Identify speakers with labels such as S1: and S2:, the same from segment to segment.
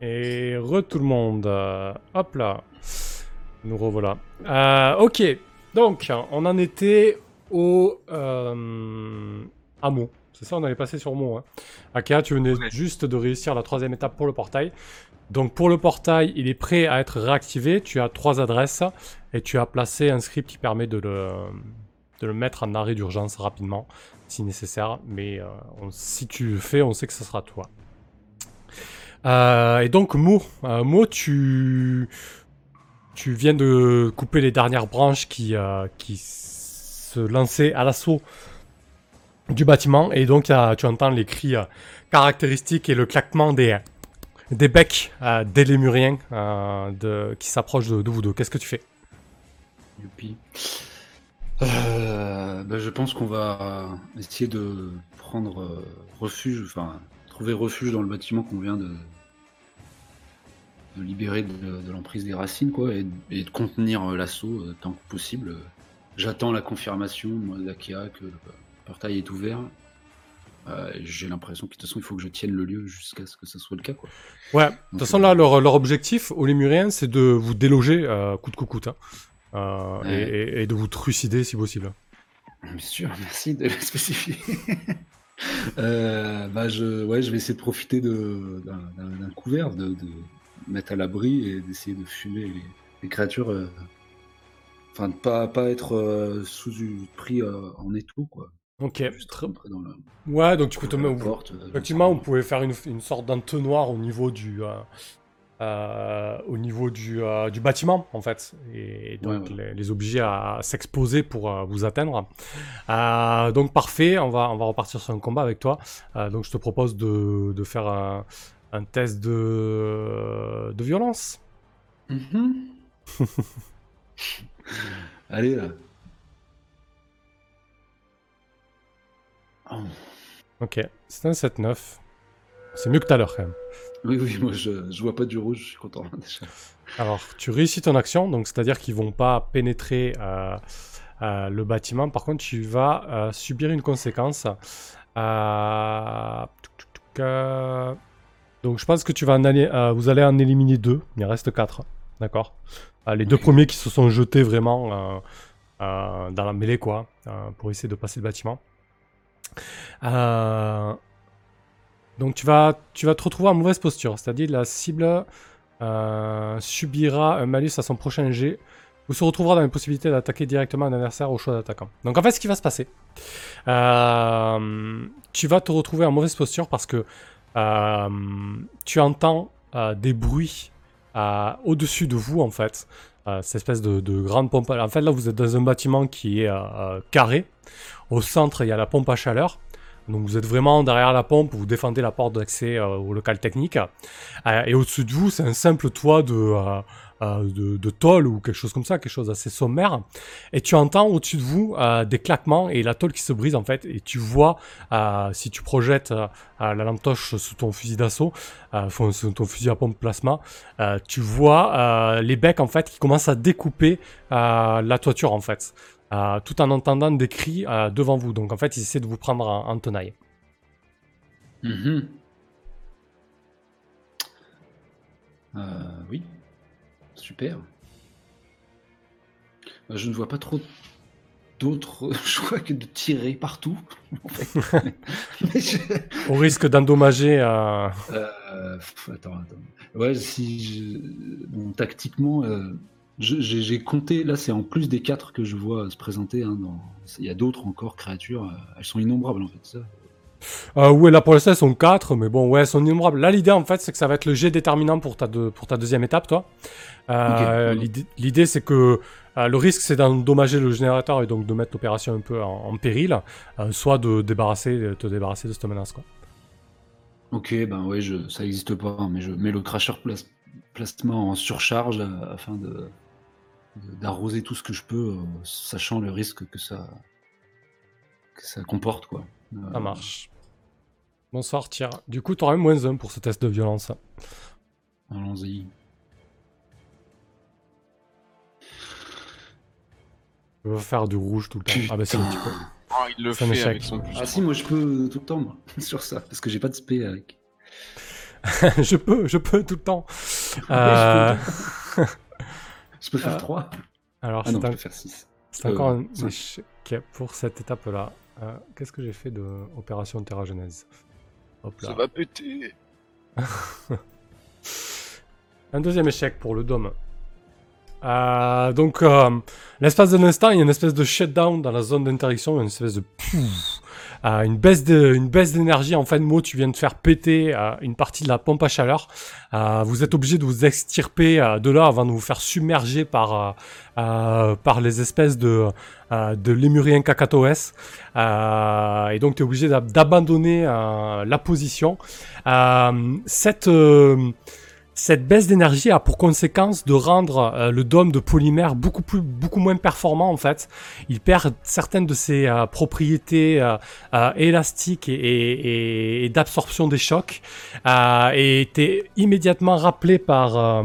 S1: Et re tout le monde. Euh, hop là. Nous revoilà. Euh, ok. Donc, on en était au euh, hameau. C'est ça, on allait passer sur Mont. Hein. Akea, tu venais juste de réussir la troisième étape pour le portail. Donc pour le portail, il est prêt à être réactivé. Tu as trois adresses et tu as placé un script qui permet de le, de le mettre en arrêt d'urgence rapidement si nécessaire. Mais euh, si tu le fais, on sait que ce sera toi. Euh, et donc Mo, euh, tu, tu viens de couper les dernières branches qui, qui se lançaient à l'assaut du bâtiment. Et donc tu entends les cris caractéristiques et le claquement des, des becs des lémuriens qui s'approchent de, vous deux. Qu'est-ce que tu fais?
S2: Youpi. Euh, bah, je pense qu'on va essayer de prendre euh, refuge, trouver refuge dans le bâtiment qu'on vient de, de libérer de, l'emprise des racines, quoi, et, de contenir euh, l'assaut tant que possible. J'attends la confirmation d'Akea que le portail est ouvert. J'ai l'impression que de toute façon il faut que je tienne le lieu jusqu'à ce que ce soit le cas. Quoi.
S1: Ouais, de toute façon là leur, leur objectif aux Lémuriens c'est de vous déloger coûte que coûte. Hein. Euh, et, de vous trucider si possible.
S2: Bien sûr, merci de le spécifier. Euh, bah je, ouais, je vais essayer de profiter d'un couvert, de, mettre à l'abri et d'essayer de fumer les, créatures. Euh, enfin, de pas, pas être sous une prix en étau, quoi.
S1: Ok. Ouais, donc tu peux te mettre. Effectivement, vous pouvez faire une, une sorte d'entonnoir au niveau du, euh, au niveau du, euh, du, bâtiment, en fait, et donc Les, obliger à s'exposer pour euh, vous atteindre. donc parfait, on va, on va repartir sur un combat avec toi. donc je te propose de, de faire un, un, test de, de violence.
S2: Mm-hmm. Allez là.
S1: Ok, c'est un 7-9. C'est mieux que tout à l'heure quand même.
S2: Oui, oui, moi je, je vois pas du rouge, je suis content
S1: Alors, tu réussis ton action, donc c'est-à-dire qu'ils vont pas pénétrer euh, euh, le bâtiment. Par contre, tu vas euh, subir une conséquence. donc, je pense que tu vas en aller, vous allez en éliminer deux. Il en reste quatre, d'accord? les deux premiers qui se sont jetés vraiment dans la mêlée, quoi, pour essayer de passer le bâtiment. Euh, donc tu vas, te retrouver en mauvaise posture, c'est-à-dire la cible euh, subira un malus à son prochain jet ou se retrouvera dans la possibilité d'attaquer directement un adversaire au choix d'attaquant. Donc en fait, ce qui va se passer, euh, tu vas te retrouver en mauvaise posture parce que euh, tu entends des bruits au-dessus de vous en fait. cette espèce de, de, grande pompe. En fait, là, vous êtes dans un bâtiment qui est carré. Au centre, il y a la pompe à chaleur. Donc vous êtes vraiment derrière la pompe, vous défendez la porte d'accès euh, au local technique. Euh, et au-dessus de vous, c'est un simple toit de, euh, de, de, tôle ou quelque chose comme ça, quelque chose d'assez sommaire. Et tu entends au-dessus de vous des claquements et la tôle qui se brise en fait. Et tu vois, si tu projettes la lampe torche sous ton fusil d'assaut, sous ton fusil à pompe plasma, tu vois les becs en fait qui commencent à découper la toiture en fait. Euh, tout en entendant des cris euh, devant vous. Donc en fait, ils essaient de vous prendre en, tenaille.
S2: Mhm. Euh, oui, super. Je ne vois pas trop d'autres choix que de tirer partout.
S1: Au risque d'endommager.
S2: Euh... attends, attends. Ouais, si je... bon, tactiquement, j'ai compté, là c'est en plus des quatre que je vois se présenter. Hein, il y a d'autres encore créatures, euh, elles sont innombrables en fait. Ça.
S1: Euh, ouais, là pour l'instant elles sont 4, mais bon, ouais, elles sont innombrables. Là l'idée en fait c'est que ça va être le jet déterminant pour ta, pour ta deuxième étape, toi. Euh, l'idée c'est que euh, le risque c'est d'endommager le générateur et donc de mettre l'opération un peu en, péril, soit de débarrasser, te débarrasser de cette menace. Quoi.
S2: Ok, ben ouais, je, ça n'existe pas, hein, mais je mets le crasher plasma en surcharge afin de, d'arroser tout ce que je peux, euh, sachant le risque que ça, que ça comporte. Quoi.
S1: Euh, ça marche. Bonsoir, tiens. Du coup, tu auras moins 1 pour ce test de violence.
S2: Allons-y.
S1: Je vais faire du rouge tout le temps. Ah bah c'est un petit peu.
S3: Ah, il le fait avec son
S2: Ah si, moi je peux tout le temps, moi, sur ça, parce que j'ai pas de spé avec.
S1: je peux, je peux tout le temps.
S2: Euh,
S1: Euh,
S2: Je peux faire
S1: Ah.
S2: 3
S1: alors,
S2: Ah non,
S1: c'est
S2: je
S1: un-
S2: peux faire 6.
S1: c'est
S2: Euh,
S1: encore un échec pour cette étape-là. Euh, Qu'est-ce que j'ai fait de Opération Terra Genèse Hop là.
S3: Ça va péter.
S1: Un deuxième échec pour le dôme. Euh, donc, euh, l'espace d'un instant, il y a une espèce de shutdown dans la zone d'interdiction, une espèce de pouf, une baisse de, une baisse d'énergie. En fin de mot, tu viens de faire péter euh, une partie de la pompe à chaleur. Euh, vous êtes obligé de vous extirper euh, de là avant de vous faire submerger par euh, euh, par les espèces de de lémuriens cacatoès. Et donc, tu es obligé d'ab- d'abandonner la position. Cette cette baisse d'énergie a pour conséquence de rendre euh, le dôme de polymère beaucoup plus, beaucoup moins performant en fait. Il perd certaines de ses euh, propriétés euh, euh, élastiques et, et- et- d'absorption des chocs. Euh, et était immédiatement rappelé par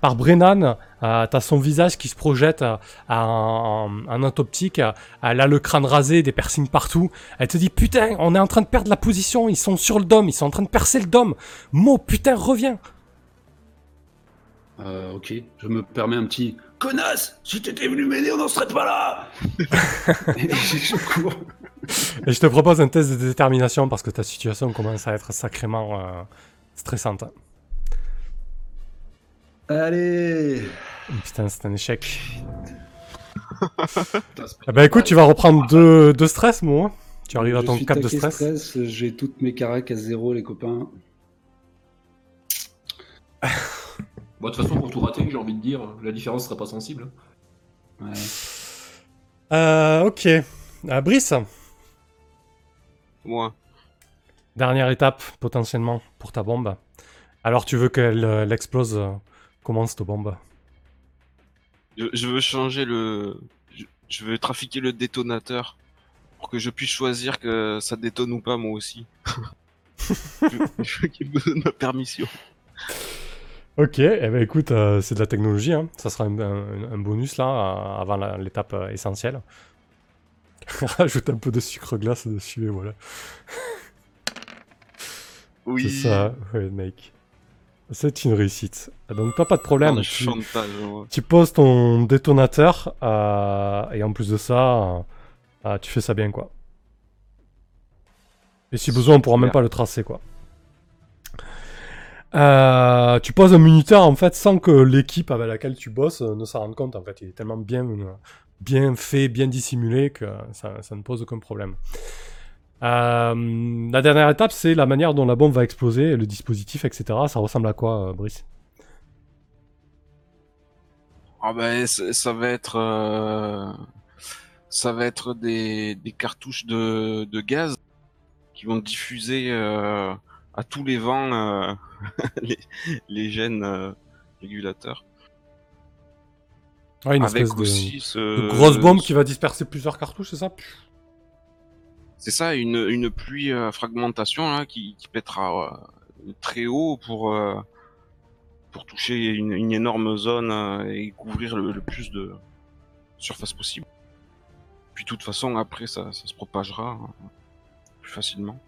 S1: par Brennan. Euh, T'as son visage qui se projette euh, en, en autoptique. Euh, Elle a le crâne rasé, des piercings partout. Elle te dit putain, on est en train de perdre la position. Ils sont sur le dôme, ils sont en train de percer le dôme. Mo, putain, reviens.
S2: Euh, ok, je me permets un petit connasse. Si t'étais venu m'aider, on n'en serait pas là. Et je cours.
S1: Et je te propose un test de détermination parce que ta situation commence à être sacrément euh, stressante.
S2: Allez.
S1: Putain, c'est un échec. Eh ben écoute, tu vas reprendre deux, deux stress, moi. Tu arrives à ton 4 de
S2: taqué
S1: stress.
S2: J'ai toutes mes caracs à zéro, les copains.
S4: Bon, de toute façon, pour tout rater, j'ai envie de dire, la différence sera pas sensible.
S2: Ouais.
S1: Euh, ok. Euh, Brice,
S3: Moi.
S1: dernière étape potentiellement pour ta bombe. Alors tu veux qu'elle euh, explose euh, Comment cette bombe
S3: Je, je veux changer le. Je, je veux trafiquer le détonateur pour que je puisse choisir que ça détonne ou pas moi aussi. je, je veux qu'il me donne ma permission.
S1: Ok, eh ben écoute, euh, c'est de la technologie, hein. ça sera un, un- un bonus là, euh, avant l'étape euh, essentielle. Rajoute un peu de sucre glace dessus et voilà.
S3: Oui.
S1: C'est ça, ouais mec. C'est une réussite. Donc toi pas de problème,
S3: le
S1: tu,
S3: chantage, ouais.
S1: tu poses ton détonateur euh, et en plus de ça, tu fais ça bien quoi. Et si besoin on pourra même pas le tracer quoi. Euh, tu poses un minuteur en fait sans que l'équipe avec laquelle tu bosses euh, ne s'en rende compte en fait. Il est tellement bien, euh, bien fait, bien dissimulé que ça, ça ne pose aucun problème. Euh, la dernière étape, c'est la manière dont la bombe va exploser, le dispositif, etc. Ça ressemble à quoi, euh, Brice?
S3: Ah ben ça, va être euh, ça va être des, des cartouches de, de gaz qui vont diffuser à tous les vents euh, les, les gènes euh, régulateurs.
S1: Ouais, une
S3: Avec
S1: espèce de,
S3: aussi ce
S1: de grosse bombe qui va disperser plusieurs cartouches, c'est ça?
S3: C'est ça, une, une pluie à fragmentation là, qui, qui pètera euh, très haut pour, euh, pour toucher une, une énorme zone euh, et couvrir le, le plus de surface possible. Puis de toute façon, après, ça, ça se propagera euh, plus facilement.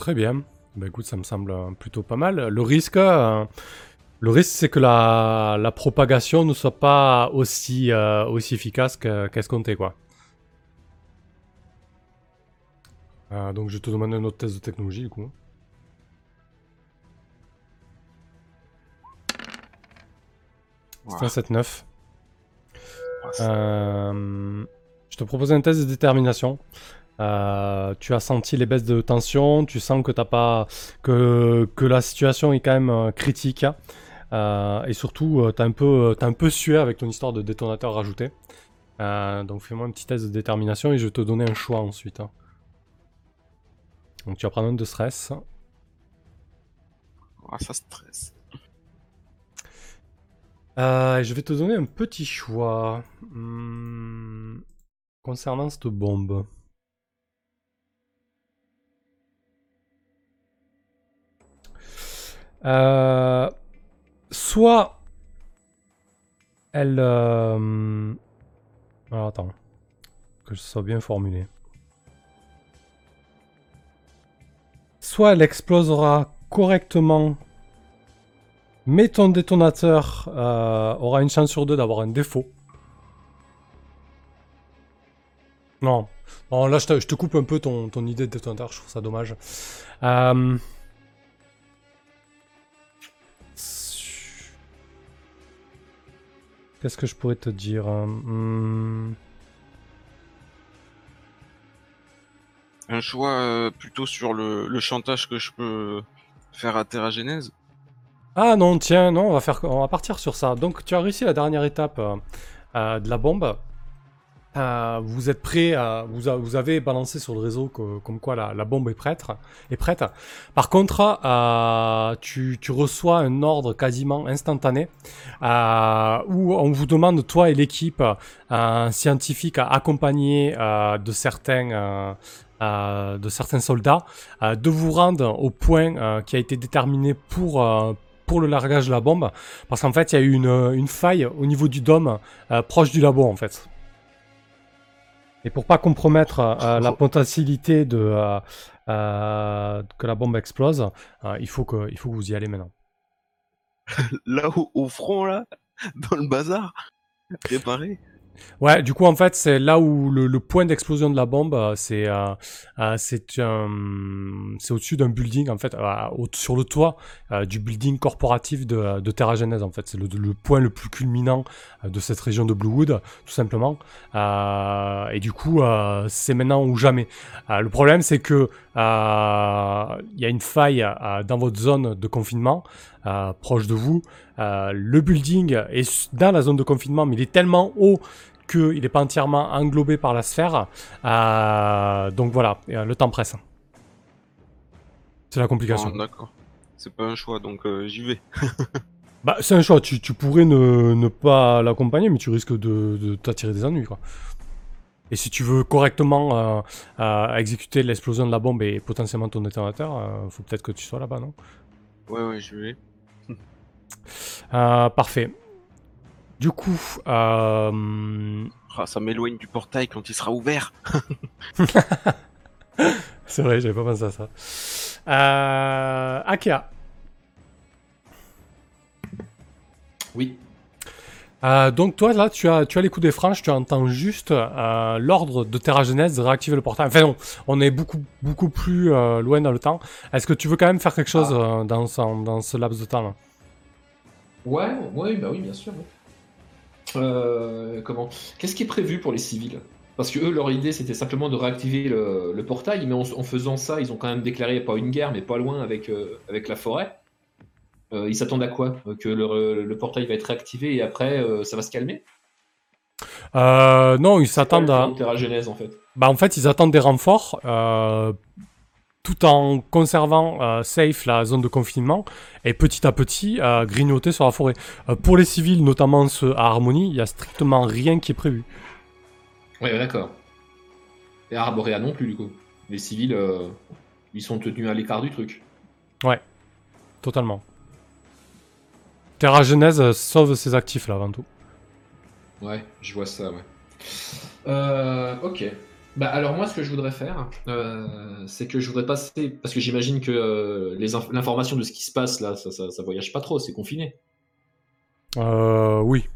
S1: Très bien. Bah écoute, ça me semble euh, plutôt pas mal. Le risque, euh, le risque, c'est que la, la propagation ne soit pas aussi, euh, aussi efficace que- qu'escompté, quoi. Euh, donc je te demande un autre test de technologie, du coup. C'est un 7-9.
S3: Ça-
S1: je te propose un test de détermination. Euh, tu as senti les baisses de tension, tu sens que t'as pas que, que la situation est quand même euh, critique. hein. Euh, et surtout, euh, t'as un peu un peu sué avec ton histoire de détonateur rajouté. Donc fais-moi un petit test de détermination et je vais te donner un choix ensuite. hein. Donc tu vas prendre un de stress.
S3: ah, ça stresse.
S1: Euh, je vais te donner un petit choix Hmm, concernant cette bombe. Euh, soit elle. euh, Alors attends, que ce soit bien formulé. Soit elle explosera correctement, mais ton détonateur euh, aura une chance sur deux d'avoir un défaut. Non. Non, là, je te, coupe un peu ton, ton idée de détonateur, je trouve ça dommage. Euh, Qu'est-ce que je pourrais te dire Hmm,
S3: Un choix euh, plutôt sur le, le chantage que je peux faire à Terra Genèse.
S1: Ah non, tiens, non, on va, faire, on va partir sur ça. Donc, tu as réussi la dernière étape euh, euh, de la bombe. Euh, vous êtes prêt, vous, avez balancé sur le réseau comme quoi la, bombe est prête, est prête. Par contre, euh, tu, reçois un ordre quasiment instantané euh, où on vous demande, toi et l'équipe euh, scientifique, euh, de certains... de certains soldats, de vous rendre au point qui a été déterminé pour, pour le largage de la bombe, parce qu'en fait il y a eu une, une faille au niveau du dôme proche du labo en fait. Et pour pas compromettre euh, la potentialité de euh, euh, que la bombe explose, il faut que il faut que vous y allez maintenant.
S3: Là au, au front, là, dans le bazar, préparé.
S1: Ouais, du coup en fait c'est là où le, point d'explosion de la bombe, euh, c'est euh, euh, c'est au-dessus d'un building en fait, sur le toit du building corporatif de, de Terra Genèse en fait. C'est le, le point le plus culminant de cette région de Bluewood, tout simplement. Et du coup c'est maintenant ou jamais. Le problème c'est que il y a une faille dans votre zone de confinement proche de vous. Le building est dans la zone de confinement, mais il est tellement haut qu'il n'est pas entièrement englobé par la sphère. Euh, donc voilà, euh, le temps presse. C'est la complication.
S3: Ah, D'accord. C'est pas un choix, donc euh, j'y vais.
S1: Bah, c'est un choix. Tu, tu pourrais ne, ne pas l'accompagner, mais tu risques de, de t'attirer des ennuis, quoi. Et si tu veux correctement euh, exécuter l'explosion de la bombe et potentiellement ton détonateur, faut peut-être que tu sois là-bas, non?
S3: Ouais, ouais, j'y vais.
S1: Euh, Parfait. Du coup, euh,
S3: Ah, ça m'éloigne du portail quand il sera ouvert.
S1: c'est vrai, j'avais pas pensé à ça. Euh, Akea.
S4: Oui.
S1: Euh, donc toi là tu as tu as les coups des franges, tu entends juste euh, l'ordre de Terra Genèse de réactiver le portail. Enfin non, on est beaucoup beaucoup plus euh, loin dans le temps. Est-ce que tu veux quand même faire quelque chose euh, dans, ce- dans ce laps de temps là?
S4: Ouais, ouais, bah oui, bien sûr. ouais. Euh, comment Qu'est-ce qui est prévu pour les civils? Parce que eux, leur idée, c'était simplement de réactiver le, le portail, mais en, en faisant ça, ils ont quand même déclaré pas une guerre, mais pas loin avec, euh, avec la forêt. Euh, ils s'attendent à quoi? Que le, le portail va être réactivé et après, euh, ça va se calmer?
S1: Euh, Non, ils s'attendent à.
S4: Terra Genèse, en fait?
S1: Bah en fait ils attendent des renforts tout en conservant euh, safe la zone de confinement et petit à petit euh, grignoter sur la forêt. Euh, pour les civils, notamment ceux à Harmonie, il y a strictement rien qui est prévu.
S4: Ouais, d'accord. Et Arborea non plus, du coup. Les civils, ils sont tenus à l'écart du truc.
S1: Totalement. Terra Genèse sauve ses actifs là avant tout.
S4: Ouais, je vois ça, ouais. Euh, ok. Bah alors moi, ce que je voudrais faire, euh, c'est que je voudrais passer, parce que j'imagine que euh, l'information de ce qui se passe là, ça, ça, ça voyage pas trop, c'est confiné.
S1: Euh, oui.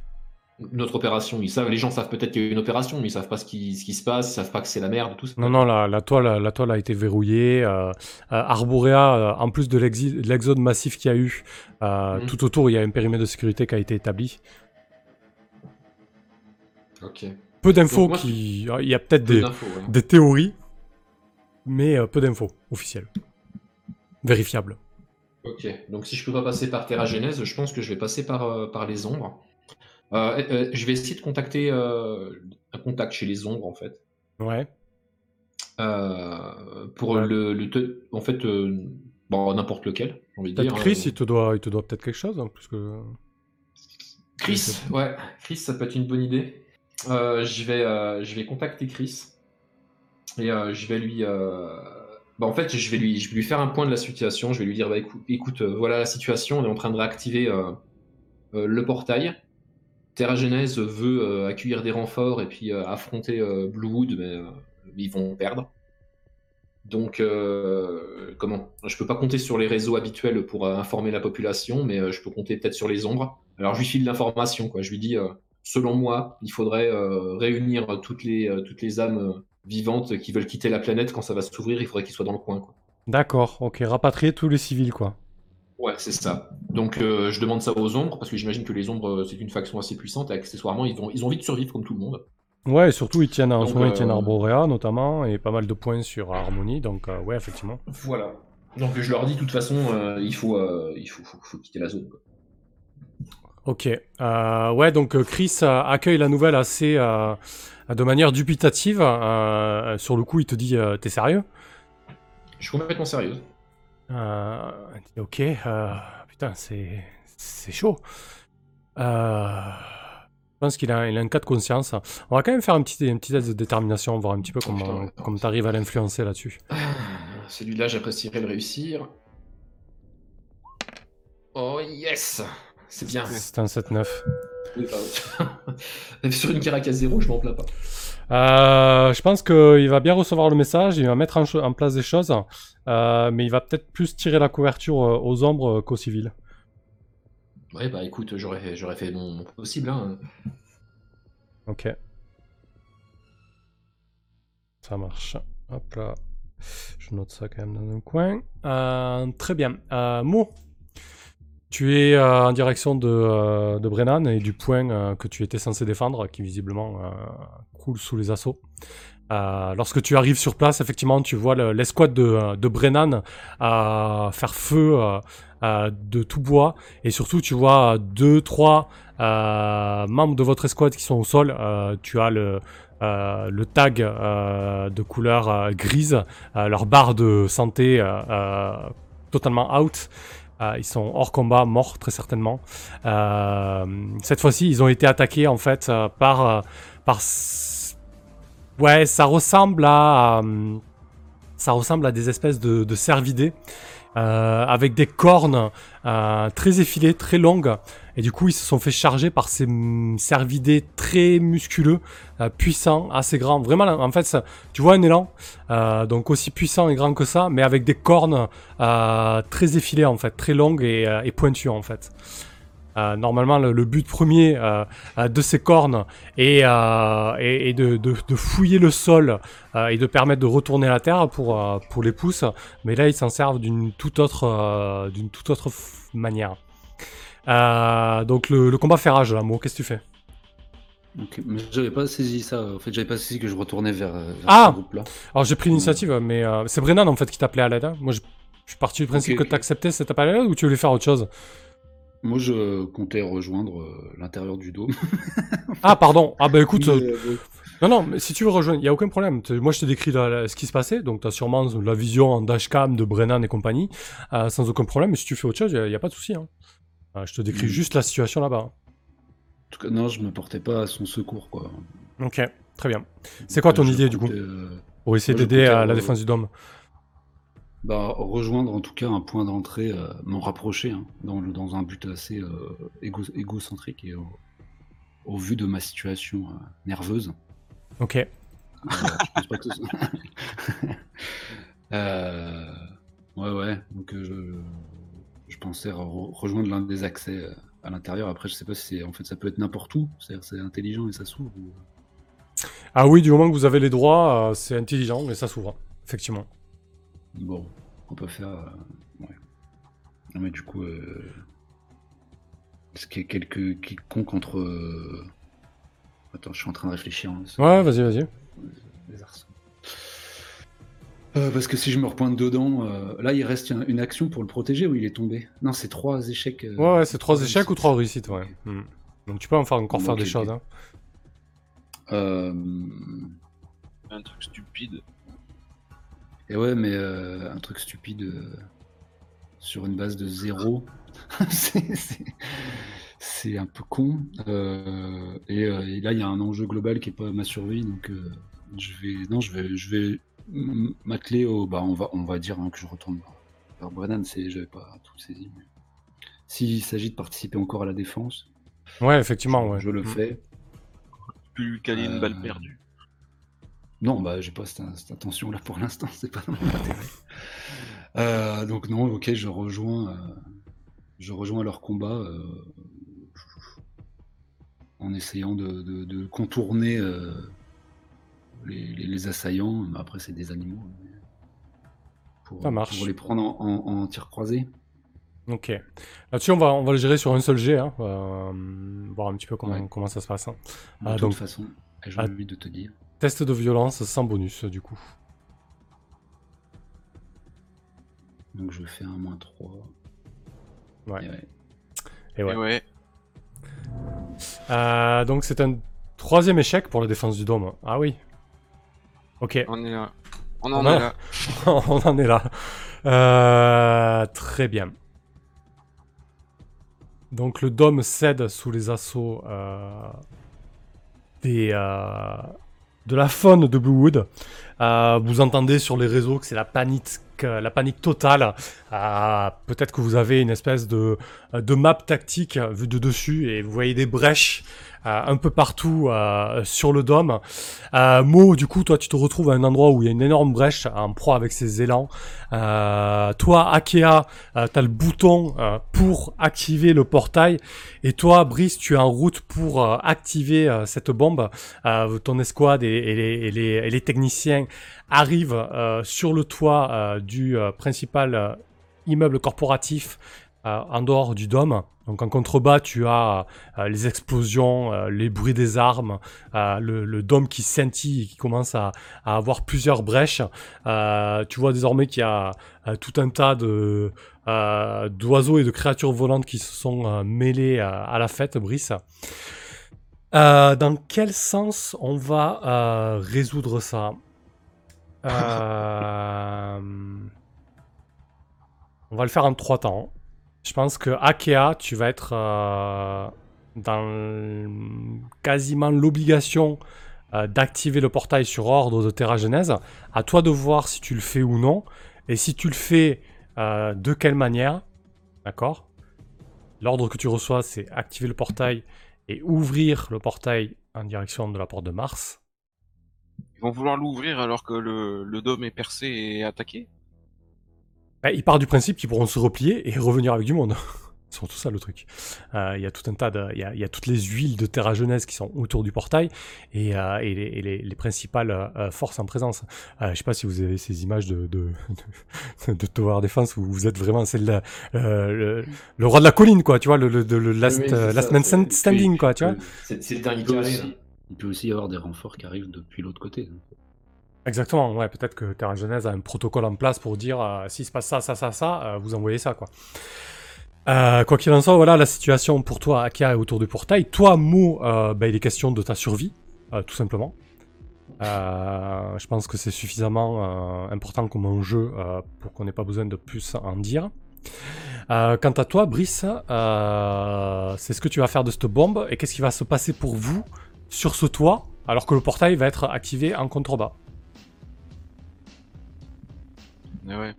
S4: Notre opération, ils savent, les gens savent peut-être qu'il y a une opération, mais ils savent pas ce qui, ce qui se passe, ils savent pas que c'est la merde, tout ça.
S1: Non, non, la, la, toile, la toile a été verrouillée. Euh, Arborea, en plus de l'exode massif qu'il y a eu,
S4: Mhm.
S1: tout autour, il y a un périmètre de sécurité qui a été établi.
S4: Ok.
S1: Peu d'infos
S4: moi,
S1: qui... Il y a peut-être
S4: Peu
S1: des,
S4: ouais.
S1: des théories, mais euh, peu d'infos officielles. Vérifiables.
S4: Ok, donc si je peux pas passer par Terra Genèse, je pense que je vais passer par, euh, par les ombres. Euh, euh, je vais essayer de contacter un contact chez les ombres en fait.
S1: Ouais.
S4: Pour
S1: Ouais.
S4: le, le te- en fait bon n'importe lequel j'ai envie de
S1: Peut-être
S4: dire
S1: Chris,
S4: hein.
S1: il te doit, il te doit peut-être quelque chose, hein, plus que...
S4: Chris ouais Chris ça peut être une bonne idée je vais euh, je vais contacter Chris. Et euh, je vais lui euh, bah, en fait je vais lui je vais lui faire un point de la situation. Je vais lui dire bah écoute, euh, voilà la situation. On est en train de réactiver euh, euh, le portail. Terra Genèse veut euh, accueillir des renforts et puis euh, affronter euh, Bluewood mais euh, ils vont perdre. Donc, euh, comment? Je peux pas compter sur les réseaux habituels pour euh, informer la population, mais euh, je peux compter peut-être sur les ombres. Alors, je lui file l'information, quoi. Je lui dis, euh, selon moi, il faudrait euh, réunir toutes les, euh, toutes les âmes euh, vivantes qui veulent quitter la planète quand ça va s'ouvrir. Il faudrait qu'ils soient dans le coin.
S1: D'accord, ok, rapatrier tous les civils, quoi.
S4: Ouais, c'est ça. Donc, euh, je demande ça aux ombres, parce que j'imagine que les ombres, c'est une faction assez puissante, et accessoirement, ils ont, ils ont envie de survivre comme tout le monde.
S1: Ouais, et surtout, ils tiennent, en
S4: Donc,
S1: ce moment, ils tiennent Arborea, notamment, et pas mal de points sur Harmonie, donc, euh, ouais, effectivement.
S4: Voilà. Donc, je leur dis, de toute façon, euh, il, faut, il faut, faut, faut quitter la zone, quoi.
S1: Ok. Euh, ouais, donc euh, Chris euh, accueille la nouvelle assez euh, de manière dubitative. Euh, sur le coup, il te dit T'es sérieux?
S4: Je suis complètement sérieuse.
S1: Ok, putain, c'est c'est chaud. Je pense qu'il a, il a un cas de conscience. On va quand même faire un petit, un petit test de détermination, voir un petit peu comment, comment tu arrives à l'influencer là-dessus.
S4: Ah, Celui-là, j'apprécierais le réussir. Oh yes C'est bien.
S1: C'est un 7-9.
S4: Oui, pardon. Sur une Carac à zéro, je m'en plains pas.
S1: Euh, je pense qu'il va bien recevoir le message, il va mettre en, place des choses, euh, mais il va peut-être plus tirer la couverture euh, aux ombres qu'aux civils.
S4: Ouais, bah écoute, j'aurais j'aurais fait mon, mon possible. Hein.
S1: Ok. Ça marche. Hop là. Je note ça quand même dans un coin. Euh, très bien. Euh, Mo, tu es euh, en direction de, euh, de Brennan et du point euh, que tu étais censé défendre, qui visiblement croule sous les assauts. Lorsque tu arrives sur place, effectivement, tu vois le- l'escouade de, Brennan faire feu de tout bois. Et surtout, tu vois deux, trois membres de votre escouade qui sont au sol. Tu as le, tag de couleur grise, leur barre de santé totalement out. Euh, ils sont hors combat, morts très certainement. Euh, cette fois-ci, ils ont été attaqués en fait euh, par par ouais, ça ressemble à ça ressemble à des espèces de, de cervidés euh, avec des cornes euh, très effilées, très longues. Et du coup, ils se sont fait charger par ces mm, cervidés très musculeux, euh, puissants, assez grands. Vraiment, en fait, tu vois un élan, donc aussi puissant et grand que ça, mais avec des cornes très effilées, en fait, très longues et, et pointues, en fait. Euh, normalement, le, le but premier euh, euh, de ces cornes est, est- est de, de- de fouiller le sol et de permettre de retourner la terre pour, pour les pousses. Mais là, ils s'en servent d'une toute autre, d'une toute autre manière. Donc le, le combat fait rage, là, Mo, qu'est-ce que tu fais?
S2: Ok, mais j'avais pas saisi ça. En fait, j'avais pas saisi que je retournais vers, vers
S1: Ah
S2: ce groupe-là.
S1: Alors j'ai pris l'initiative, mais euh, c'est Brennan en fait qui t'appelait à l'aide. hein. Moi je, je suis parti du principe que
S2: ok.
S1: t'acceptais cet appel à l'aide ou tu voulais faire autre chose?
S2: Moi, je comptais rejoindre euh, l'intérieur du dôme.
S1: Ah pardon, ah bah écoute, euh,
S2: euh,
S1: non non, mais si tu veux rejoindre, il y a aucun problème. Moi je t'ai décrit la- la- ce qui se passait, donc t'as sûrement la vision en dashcam de Brennan et compagnie, euh, sans aucun problème. Mais si tu fais autre chose, il y, a pas de souci. Hein. Euh, je te décris
S2: Mm.
S1: juste la situation là-bas.
S2: En tout cas, non, je me portais pas à son secours, quoi.
S1: Ok, très bien. C'est quoi ton idée, du coup Pour essayer d'aider à la défense du dôme.
S2: Bah, rejoindre en tout cas un point d'entrée, euh, m'en rapprocher, hein, dans, le- dans un but assez euh, égo- égocentrique et au, au vu de ma situation euh, nerveuse.
S1: Ok.
S2: Je pense pas que ce soit- ouais, ouais. Donc, je, je pensais re- rejoindre l'un des accès à l'intérieur. Après, je sais pas si. En fait, ça peut être n'importe où. C'est-à-dire, c'est intelligent et ça s'ouvre. ou-
S1: Ah oui, du moment que vous avez les droits, c'est intelligent, mais ça s'ouvre, effectivement.
S2: Bon, on peut faire. euh, ouais. Non, mais du coup. Euh, est-ce qu'il y a quelques quiconque entre. euh, Attends, je suis en train de réfléchir. hein,
S1: Ouais, vas-y, vas-y.
S2: arçons. Euh, parce que si je me repointe dedans, euh, là il reste une, une action pour le protéger ou il est tombé? Non, c'est trois échecs. euh,
S1: Ouais, ouais, c'est trois échecs ou trois réussites, ouais. Hmm. Donc tu peux en faire, encore
S2: Bon,
S1: faire
S2: ok,
S1: des
S2: ok.
S1: choses. Hein.
S2: Euh,
S3: Un truc stupide.
S2: Et ouais, mais euh, un truc stupide euh, sur une base de zéro, c'est- un peu con. Euh, et, euh, et là, il y a un enjeu global qui est pas ma survie, donc euh, je vais, non, je vais, je vais m'atteler au, bah, on va, on va dire hein, que je retourne vers Brennan. C'est, j'avais pas tout saisi. mais S'il s'agit de participer encore à la défense,
S1: Ouais, effectivement,
S2: je,
S1: ouais.
S2: je le
S1: Hmm.
S2: fais.
S3: Plus lui caler une balle perdue.
S2: Non, bah j'ai pas cette, cette intention-là pour l'instant, c'est pas dans mon intérêt. Euh, donc non, ok, je rejoins, euh, je rejoins leur combat euh, en essayant de, de- de contourner les, les- les assaillants. Après, c'est des animaux. Pour,
S1: Ça marche.
S2: pour les prendre en, en- en tir croisé.
S1: Ok. Là-dessus, on va, on va le gérer sur un seul jet, hein, euh, voir un petit peu comment,
S2: Ouais.
S1: comment ça se passe. hein.
S2: De
S1: Ah,
S2: toute
S1: donc-
S2: façon, j'ai envie de te dire.
S1: Test de violence sans bonus, du coup.
S2: Donc je fais un moins 3.
S1: Ouais.
S2: Et ouais.
S1: Et ouais.
S3: Et ouais.
S1: Euh, donc, c'est un troisième échec pour la défense du dôme. Ah oui. Ok.
S3: On est là. On
S1: On
S3: en
S1: a-
S3: est là.
S1: on en est là. Euh, très bien. Donc le dôme cède sous les assauts euh, des, euh, de la faune de Bluewood. Euh, vous entendez sur les réseaux que c'est la panique, la panique totale. Euh, Peut-être que vous avez une espèce de, de map tactique vue de dessus et vous voyez des brèches euh, un peu partout euh, sur le dôme. Euh, Mo, du coup, toi, tu te retrouves à un endroit où il y a une énorme brèche en proie avec ses élans. Euh, toi, Akea, euh, t'as le bouton euh, pour activer le portail. Et toi, Brice, tu es en route pour euh, activer euh, cette bombe. Euh, ton escouade et les techniciens arrivent euh, sur le toit euh, du euh, principal immeuble corporatif en dehors du dôme. Donc en contrebas, tu as les explosions, les bruits des armes, le, dôme qui scintille et qui commence à, avoir plusieurs brèches. Tu vois désormais qu'il y a tout un tas d'oiseaux et de créatures volantes qui se sont mêlés à la fête, Brice. Dans quel sens on va résoudre ça? Euh, On va le faire en trois temps. Je pense que Akea, tu vas être euh, dans quasiment l'obligation euh, d'activer le portail sur ordre de Terra Genèse. À toi de voir si tu le fais ou non. Et si tu le fais, de quelle manière. D'accord? L'ordre que tu reçois, c'est activer le portail et ouvrir le portail en direction de la porte de Mars.
S3: Vont vouloir l'ouvrir alors que le, le dôme est percé et attaqué.
S1: Ben, il part du principe qu'ils pourront se replier et revenir avec du monde. C'est surtout ça le truc. Euh, Il y a tout un tas de, il y a, il y a toutes les huiles de Terra Jeunesse qui sont autour du portail et, euh, et les, et les- les principales euh, forces en présence. Euh, je sais pas si vous avez ces images de, de, de, de Tower Defense où vous êtes vraiment, c'est le, euh, le, le roi de la colline quoi, tu vois, le, le, le last,
S4: Oui,
S1: last man standing quoi, tu vois.
S4: C'est le dernier carré.
S2: Il peut aussi y avoir des renforts qui arrivent depuis l'autre côté.
S1: Exactement, ouais, peut-être que Terra Genèse a un protocole en place pour dire euh, s'il se passe ça, ça, ça, ça, euh, vous envoyez ça, quoi. Euh, quoi qu'il en soit, voilà la situation pour toi, Akia, est autour du portail. Toi, Mo, euh, bah, il est question de ta survie, tout simplement. Je pense que c'est suffisamment important comme enjeu pour qu'on n'ait pas besoin de plus en dire. Quant à toi, Brice, c'est ce que tu vas faire de cette bombe et qu'est-ce qui va se passer pour vous sur ce toit alors que le portail va être activé en contrebas.
S3: Mais ouais.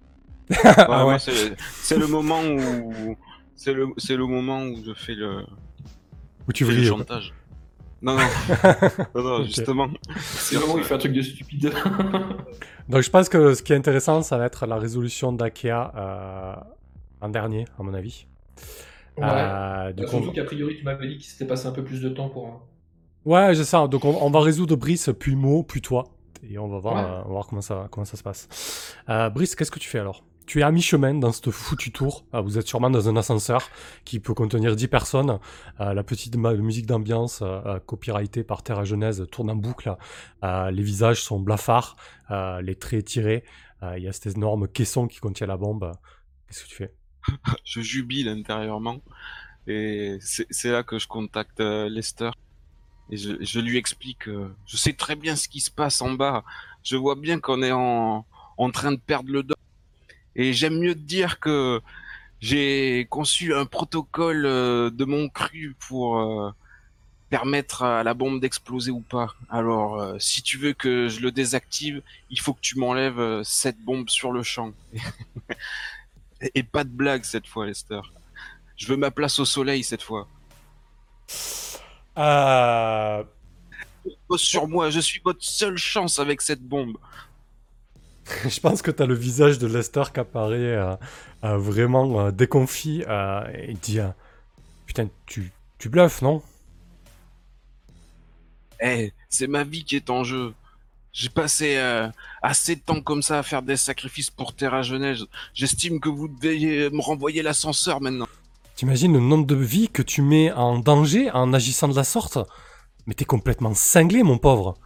S1: Ah
S3: Ouais,
S1: ouais.
S3: moi, c'est le moment où c'est le c'est le moment où je fais le,
S1: Où tu
S3: fais le chantage. Non non. non, non,
S1: Ok.
S3: justement.
S4: C'est le moment où il fait un truc de stupide.
S1: Donc je pense que ce qui est intéressant, ça va être la résolution d'Akea euh, en dernier, à mon avis. Euh, du coup,
S4: Surtout qu'a priori, tu m'avais dit qu'il s'était passé un peu plus de temps pour.
S1: Ouais, j'ai ça. Donc on, on va résoudre Brice, puis Mo, puis toi. Et on va voir,
S4: Ouais.
S1: euh, on va voir comment, ça, comment ça se passe. Euh, Brice, qu'est-ce que tu fais alors? Tu es à mi-chemin dans ce foutu tour. Euh, vous êtes sûrement dans un ascenseur qui peut contenir 10 personnes. Euh, la petite musique d'ambiance euh, copyrightée par Terra Genèse tourne en boucle. Euh, les visages sont blafards, euh, les traits étirés. Euh, Il y a cet énorme caisson qui contient la bombe. Qu'est-ce que tu fais?
S3: Je jubile intérieurement. Et c'est c'est là que je contacte Lester. Et je, je lui explique, euh, je sais très bien ce qui se passe en bas. Je vois bien qu'on est en, en train de perdre le dos. Et j'aime mieux te dire que j'ai conçu un protocole euh, de mon cru pour euh, permettre à la bombe d'exploser ou pas. Alors, euh, si tu veux que je le désactive, il faut que tu m'enlèves euh, cette bombe sur le champ. Et pas de blague cette fois, Lester. Je veux ma place au soleil cette fois.
S1: Euh,
S3: repose sur moi, je suis votre seule chance avec cette bombe.
S1: Je pense que t'as le visage de Lester qui apparaît euh, euh, vraiment euh, déconfit et dit Putain, tu, tu bluffes, non?
S3: Eh, c'est ma vie qui est en jeu. J'ai passé euh, assez de temps comme ça à faire des sacrifices pour Terra Genèse. J'estime que vous devez me renvoyer l'ascenseur maintenant.
S1: T'imagines le nombre de vies que tu mets en danger en agissant de la sorte? Mais t'es complètement cinglé, mon pauvre.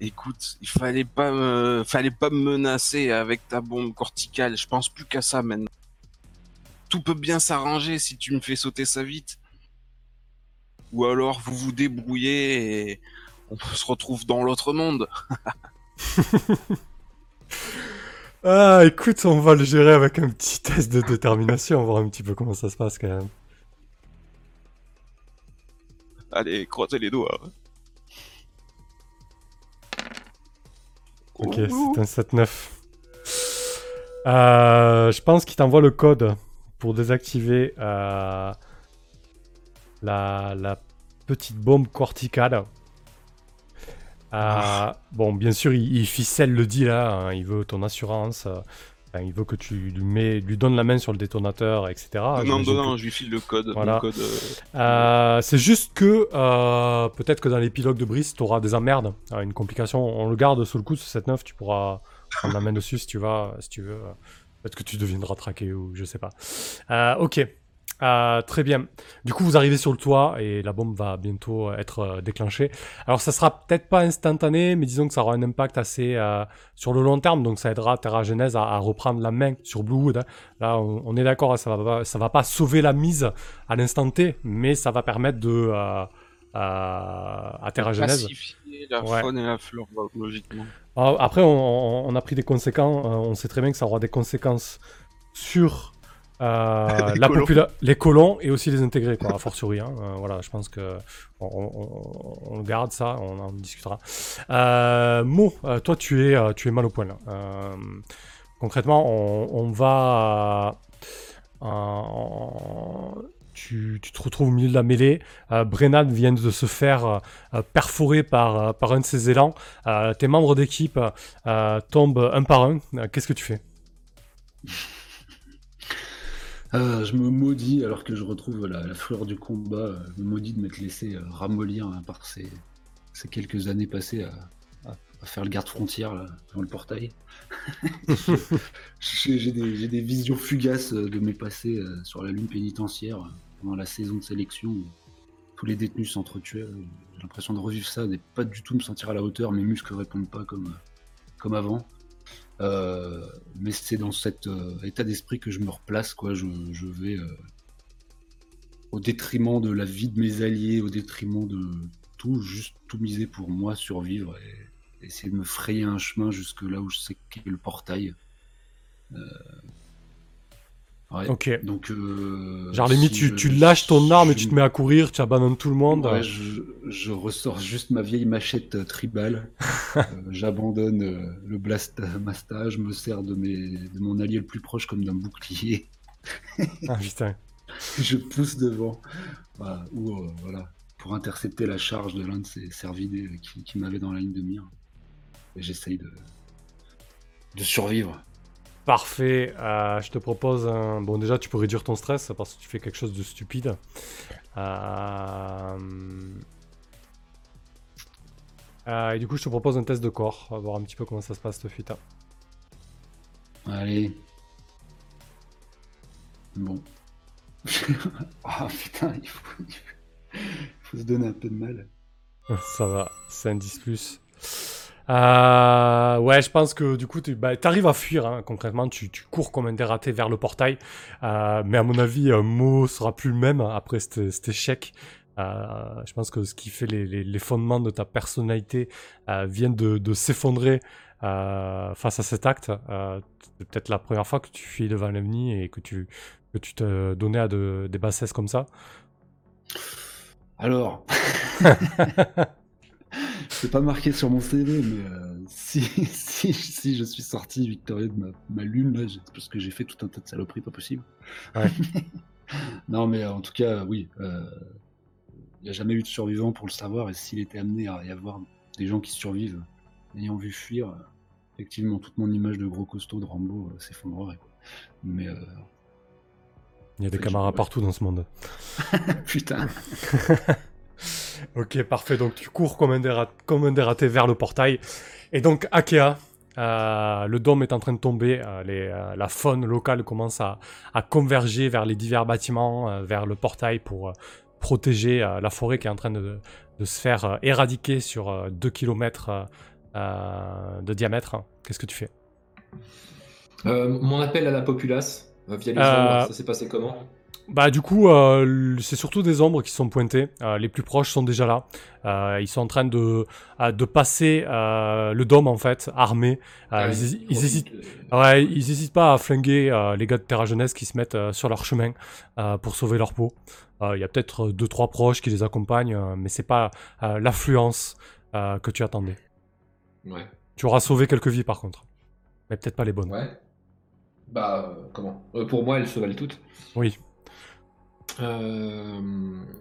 S3: Écoute, il fallait pas me, fallait pas me menacer avec ta bombe corticale. Je pense plus qu'à ça maintenant. Tout peut bien s'arranger si tu me fais sauter ça vite. Ou alors vous vous débrouillez et on se retrouve dans l'autre monde.
S1: Ah, écoute, on va le gérer avec un petit test de détermination, voir un petit peu comment ça se passe quand même.
S3: Allez, croisez les doigts.
S1: Ok, c'est un 7-9. Euh, je pense qu'il t'envoie le code pour désactiver euh, la, la petite bombe corticale. Euh, bon, bien sûr, il, il ficelle le deal là. hein, il veut ton assurance. euh, enfin, il veut que tu lui, mets, lui donnes la main sur le détonateur, etc.
S3: non,
S1: Ah,
S3: non,
S1: que-
S3: non, je lui file le code.
S1: Voilà.
S3: Code euh,
S1: Euh, c'est juste que euh, peut-être que dans l'épilogue de Brice, tu auras des emmerdes, euh, une complication. On le garde sous le coup, ce 7-9, tu pourras prendre la main dessus si tu vas, si tu veux. Peut-être que tu deviendras traqué ou je sais pas. Ok, Euh, très bien. Du coup, vous arrivez sur le toit et la bombe va bientôt être euh, déclenchée. Alors, ça sera peut-être pas instantané, mais disons que ça aura un impact assez euh, sur le long terme, donc ça aidera Terra Genèse à, à reprendre la main sur Bluewood. hein. Là, on, on est d'accord, hein, ça va, pas- ça va pas sauver la mise à l'instant T, mais ça va permettre de euh, euh, à Terra Genèse.
S3: la
S1: Ouais.
S3: faune et la flore, logiquement.
S1: Alors, Après, on, on- a pris des conséquences. euh, on sait très bien que ça aura des conséquences sur euh,
S3: Les
S1: la
S3: colons.
S1: popula- les colons et aussi les intégrés, quoi, a fortiori. Hein. Euh, voilà, je pense que on, on- on- on garde ça, on en discutera. Euh, Mo, euh, toi, tu es, tu es mal au point là. Concrètement, on, on va. tu, tu te retrouves au milieu de la mêlée. Brennan vient de se faire perforer par, par un de ses élans. Tes membres d'équipe tombent un par un. Qu'est-ce que tu fais?
S2: Euh, je me maudis alors que je retrouve la, la fureur du combat. euh, Je me maudis de m'être laissé euh, ramollir hein, par ces, ces quelques années passées à, à- à faire le garde-frontière dans le portail. J'ai des, visions fugaces euh, de mes passés sur la lune pénitentiaire pendant la saison de sélection où tous les détenus s'entretuaient. J'ai l'impression de revivre ça, de pas du tout me sentir à la hauteur. Mes muscles répondent pas comme, comme avant. Euh, mais c'est dans cet euh, état d'esprit que je me replace, quoi. Je, vais euh, au détriment de la vie de mes alliés, au détriment de tout, juste tout miser pour moi survivre et essayer de me frayer un chemin jusque là où je sais qu'est le portail. Ouais.
S1: Ok.
S2: Donc, euh,
S1: Genre, limite,
S2: si
S1: tu, lâches ton arme et tu te mets à courir, tu abandonnes tout le monde.
S2: Ouais, je, je ressors juste ma vieille machette euh, tribale. Euh, J'abandonne euh, le blast masta, je me sers de, mes, de mon allié le plus proche comme d'un bouclier.
S1: Ah, putain.
S2: je pousse devant. Voilà, ou, voilà, pour intercepter la charge de l'un de ces cervidés euh, qui, qui m'avait dans la ligne de mire. Et j'essaye de, de survivre.
S1: Parfait. Euh, je te propose un. Bon, déjà, tu peux réduire ton stress parce que tu fais quelque chose de stupide. Euh, euh, et du coup, je te propose un test de corps. On va voir un petit peu comment ça se passe cette fuite.
S2: Allez. Bon. Ah putain, il faut, il faut- il faut se donner un peu de mal.
S1: Ça va, c'est un 10 plus. Euh, ouais, je pense que du coup, tu bah, arrives à fuir, hein, concrètement, tu, tu cours comme un dératé vers le portail. Euh, mais à mon avis, un mot sera plus le même après cet, échec. Euh, je pense que ce qui fait les, les, les fondements de ta personnalité euh, viennent de, de s'effondrer euh, face à cet acte. Euh, c'est peut-être la première fois que tu fuis devant l'ennemi et que tu, que tu te donnais à de, des bassesses comme ça.
S2: Alors, c'est pas marqué sur mon CV, mais euh, si, si, si je suis sorti victorieux de ma, ma lune, là, parce que j'ai fait tout un tas de saloperies pas possible.
S1: Ouais.
S2: non, mais en tout cas, oui. euh, n'y a jamais eu de survivants pour le savoir, et s'il était amené à y avoir des gens qui survivent, ayant vu fuir, euh, effectivement, toute mon image de gros costaud de Rambo euh, s'effondrerait. Mais euh,
S1: Il y a des camarades partout dans ce monde.
S2: putain,
S1: Ok, parfait. Donc tu cours comme un, déra- comme un dératé vers le portail. Et donc, Akea, euh, le dôme est en train de tomber. euh, les, euh, la faune locale commence à, à converger vers les divers bâtiments, vers le portail pour protéger la forêt qui est en train de, de se faire éradiquer sur 2 km de diamètre. Qu'est-ce que tu fais?
S4: Mon appel à la populace via les ça s'est passé comment?
S1: Bah du coup, euh, c'est surtout des ombres qui sont pointées. Euh, les plus proches sont déjà là. Euh, ils sont en train de, de passer le dôme en fait, armés.
S4: Ouais,
S1: ils, ils hésitent, ouais, ils hésitent pas à flinguer les gars de Terra Jeunesse qui se mettent sur leur chemin pour sauver leur peau. Il y a peut-être deux trois proches qui les accompagnent, mais c'est pas l'affluence que tu attendais.
S4: Ouais.
S1: Tu auras sauvé quelques vies par contre, mais peut-être pas les bonnes.
S4: Ouais. Bah, comment? Pour moi, elles se valent toutes.
S1: Oui.
S4: Euh,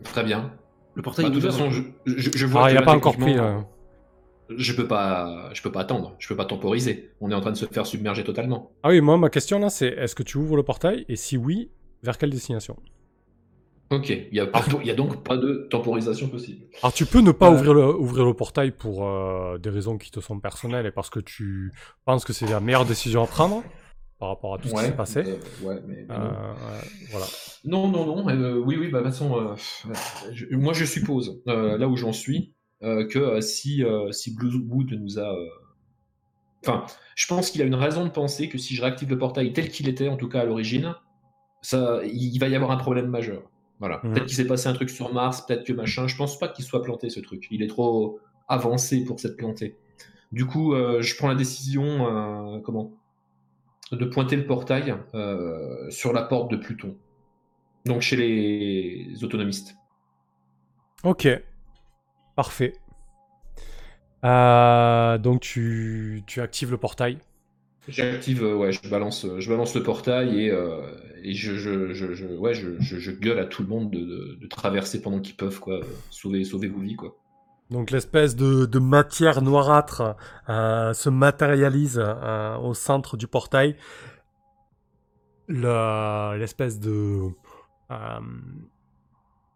S4: très bien.
S2: le portail
S4: Bah, de toute façon, je, je, je vois
S1: Ah, il
S4: que
S1: n'y a
S4: là,
S1: pas encore pris. euh,
S4: Je peux pas, je peux pas attendre. Je peux pas temporiser. On est en train de se faire submerger totalement.
S1: Ah oui, moi ma question là, c'est est-ce que tu ouvres le portail et si oui, vers quelle destination?
S4: Ok. Il y a, pas- il y a donc pas de temporisation possible.
S1: Alors tu peux ne pas
S4: Euh.
S1: ouvrir, le, ouvrir le portail pour euh, des raisons qui te sont personnelles et parce que tu penses que c'est la meilleure décision à prendre par rapport à tout ce qui s'est passé.
S4: euh, ouais, mais, mais
S1: Euh,
S4: non.
S1: euh, voilà.
S4: Non, non, non. euh, oui, oui, bah, de toute façon, euh, je- moi je suppose, euh, là où j'en suis, euh, que euh, si, euh, si Bluewood nous a. euh, Enfin, je pense qu'il a une raison de penser que si je réactive le portail tel qu'il était, en tout cas à l'origine, ça, il va y avoir un problème majeur. Voilà.
S1: Mhm.
S4: Peut-être qu'il s'est passé un truc sur Mars, peut-être que machin. Je pense pas qu'il soit planté ce truc. Il est trop avancé pour s'être planté. Du coup, euh, je prends la décision, euh, comment? De pointer le portail euh, sur la porte de Pluton. Donc chez les autonomistes.
S1: Ok. Parfait. Euh, donc tu, tu actives le portail.
S4: J'active, euh, ouais, je balance, je balance le portail et, euh, et je, je, je, je- ouais, je, je, je gueule à tout le monde de, de, de traverser pendant qu'ils peuvent, quoi. Sauver, sauver vos vies, quoi.
S1: Donc l'espèce de, matière noirâtre euh, se matérialise euh, au centre du portail. Le- L'espèce de, euh,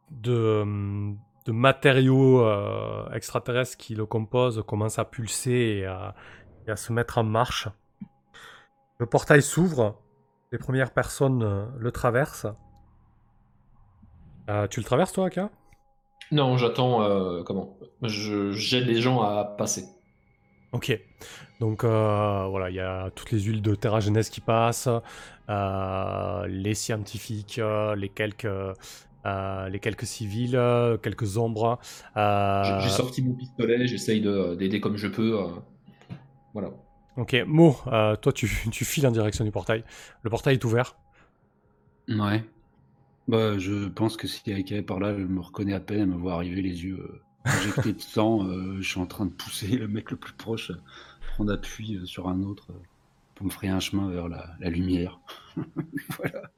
S1: de, matériaux euh, qui le composent commence à pulser et à, et à se mettre en marche. Le portail s'ouvre, les premières personnes le traversent. Tu le traverses toi, Aka?
S4: Non, j'attends, euh, comment? Je j'aide les gens à passer.
S1: Ok. Donc euh, voilà, il y a toutes les huiles de Terra Jeunesse qui passent, euh, les scientifiques, euh, les quelques, euh, les quelques civils, euh, quelques ombres. euh,
S4: J'ai- sorti mon pistolet, j'essaye de- d'aider comme je peux. euh, Voilà.
S1: Ok, Mo, euh, toi tu, tu files en direction du portail. Le portail est ouvert.
S2: Ouais. Bah, je pense que si Aika est par là, elle me reconnaît à peine, elle me voit arriver les yeux euh, injectés de sang. euh, je suis en train de pousser le mec le plus proche, euh, prendre appui euh, sur un autre pour me frayer un chemin vers la, la lumière. voilà.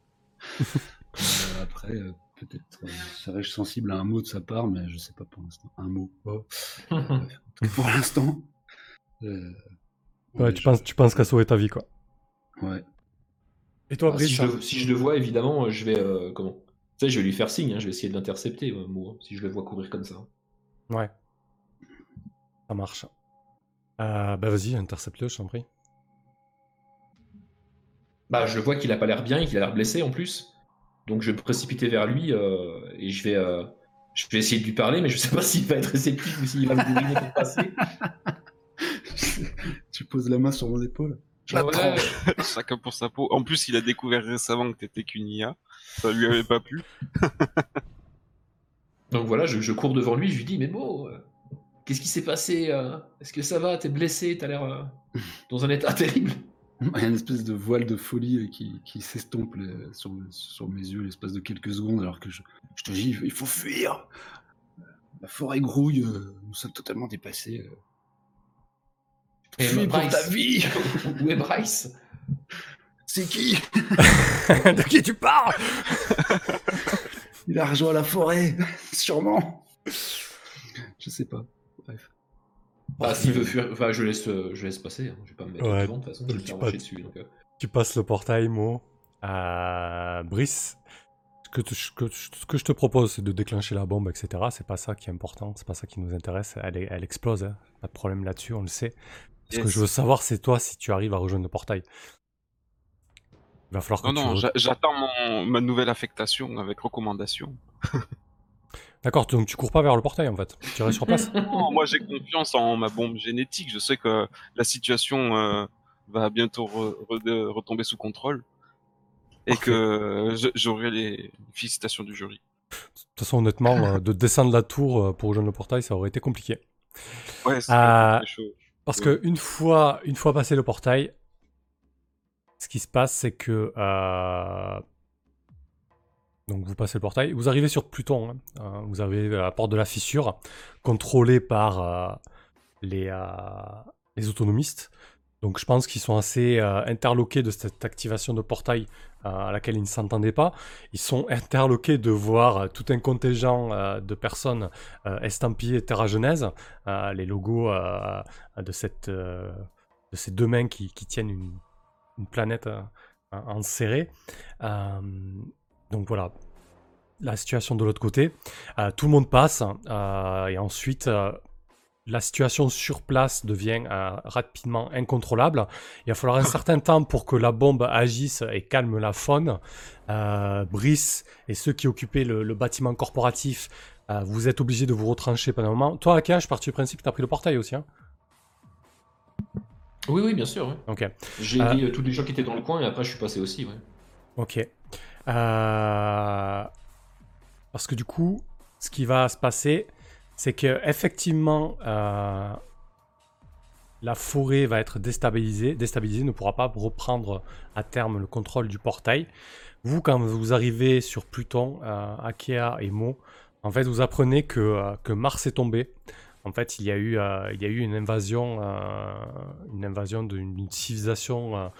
S2: Euh, après, euh, peut-être euh, serais-je sensible à un mot de sa part, mais je sais pas pour l'instant. Un mot. Oh. Pour l'instant. euh,
S1: Ouais, tu, penses, tu penses qu'à sauver ta vie, quoi.
S2: Ouais.
S1: Et toi,
S4: Ah, si,
S1: Brice
S4: je le, si je le vois, évidemment, je vais. euh, comment? Tu sais, je vais lui faire signe, hein, je vais essayer de l'intercepter, euh, moi, si je le vois courir comme ça.
S1: Ouais. Ça marche. Euh, bah vas-y, intercepte-le, je t'en prie.
S4: Bah, je vois qu'il a pas l'air bien et qu'il a l'air blessé en plus. Donc, je vais me précipiter vers lui euh, et je vais, euh, je vais essayer de lui parler, mais je sais pas s'il va être réceptif ou s'il va me bourriner pour passer.
S2: tu poses la main sur mon épaule. La
S4: Ouais.
S2: prends.
S3: Chacun pour sa peau. En plus, il a découvert récemment que t'étais qu'une IA. Ça lui avait pas plu.
S4: Donc voilà, je, je cours devant lui, je lui dis, mais bon, euh, qu'est-ce qui s'est passé euh Est-ce que ça va T'es blessé T'as l'air euh, dans un état terrible?
S2: Il y a une espèce de voile de folie euh, qui, qui s'estompe euh, sur, sur mes yeux l'espace de quelques secondes alors que je, je te dis il faut fuir La forêt grouille, euh, nous sommes totalement dépassés.
S4: Et
S2: Fuis pour
S4: Bryce.
S2: ta vie
S4: Où est Bryce?
S2: C'est qui?
S1: De qui tu parles?
S2: Il a rejoint la forêt, sûrement Je sais pas. Bref.
S4: Bah, s'il veut fuir, enfin, je laisse, euh, je laisse passer. hein. Je vais pas me mettre
S1: Ouais.
S4: devant de toute façon. Je vais me
S1: Tu
S4: faire
S1: pas-
S4: marcher dessus. donc, euh.
S1: Tu passes le portail, Mo. Euh, Brice, ce que, tu- ce que- ce que je te propose, c'est de déclencher la bombe, etc. C'est pas ça qui est important, c'est pas ça qui nous intéresse. Elle, est- elle explose, hein. pas de problème là-dessus, on le sait. Ce que je veux savoir, c'est toi si tu arrives à rejoindre le portail. Il va falloir que
S3: Non,
S1: tu
S3: non,
S1: re-
S3: j'a- j'attends ma nouvelle affectation avec recommandation.
S1: D'accord, donc tu cours pas vers le portail en fait. Tu restes sur place.
S3: Non, moi j'ai confiance en ma bombe génétique. Je sais que la situation euh, va bientôt re- re- retomber sous contrôle et
S1: Parfait.
S3: que j'aurai les félicitations du jury.
S1: De toute façon, honnêtement, euh, de descendre la tour euh, pour rejoindre le portail, ça aurait été compliqué.
S3: Ouais, c'est
S1: Euh,
S3: chaud.
S1: Parce que une fois, une fois passé le portail, ce qui se passe, c'est que euh, donc vous passez le portail, vous arrivez sur Pluton. hein. Euh, vous avez la porte de la fissure, contrôlée par euh, les, euh, les autonomistes. Donc je pense qu'ils sont assez euh, interloqués de cette activation de portail euh, à laquelle ils ne s'entendaient pas. Ils sont interloqués de voir euh, tout un contingent de personnes estampillées Terra Genèse, les logos de, ces deux mains qui, tiennent une, une planète enserrée. Donc voilà, la situation de l'autre côté. Tout le monde passe et ensuite la situation sur place devient euh, rapidement incontrôlable. Il va falloir un certain temps pour que la bombe agisse et calme la faune. Euh, Brice et ceux qui occupaient le, le bâtiment corporatif, euh, vous êtes obligés de vous retrancher pendant un moment. Toi, Aka, je pars du principe que tu as pris le portail aussi. Hein?
S4: Oui, oui, bien sûr. ouais.
S1: ok.
S4: J'ai
S1: Euh,
S4: mis tous les gens qui étaient dans le coin et après je suis passé aussi. Ouais.
S1: Ok. Euh, Parce que du coup, ce qui va se passer, c'est que effectivement, euh, la forêt va être déstabilisée, déstabilisée, ne pourra pas reprendre à terme le contrôle du portail. Vous, quand vous arrivez sur Pluton, euh, Akea et Mo, en fait, vous apprenez que, euh, que Mars est tombé. En fait, il y a eu, une invasion, une invasion d'une civilisation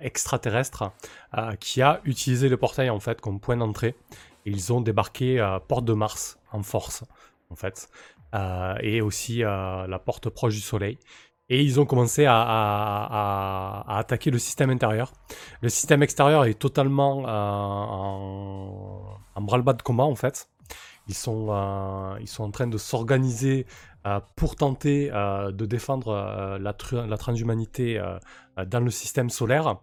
S1: extraterrestre qui a utilisé le portail en fait comme point d'entrée. Ils ont débarqué à Porte de Mars en force, en fait, Euh, et aussi euh, la porte proche du Soleil. Et ils ont commencé à, attaquer le système intérieur. Le système extérieur est totalement euh, en, en branle-bas de combat en fait. Ils sont, euh, ils sont en train de s'organiser pour tenter de défendre la, la transhumanité dans le système solaire.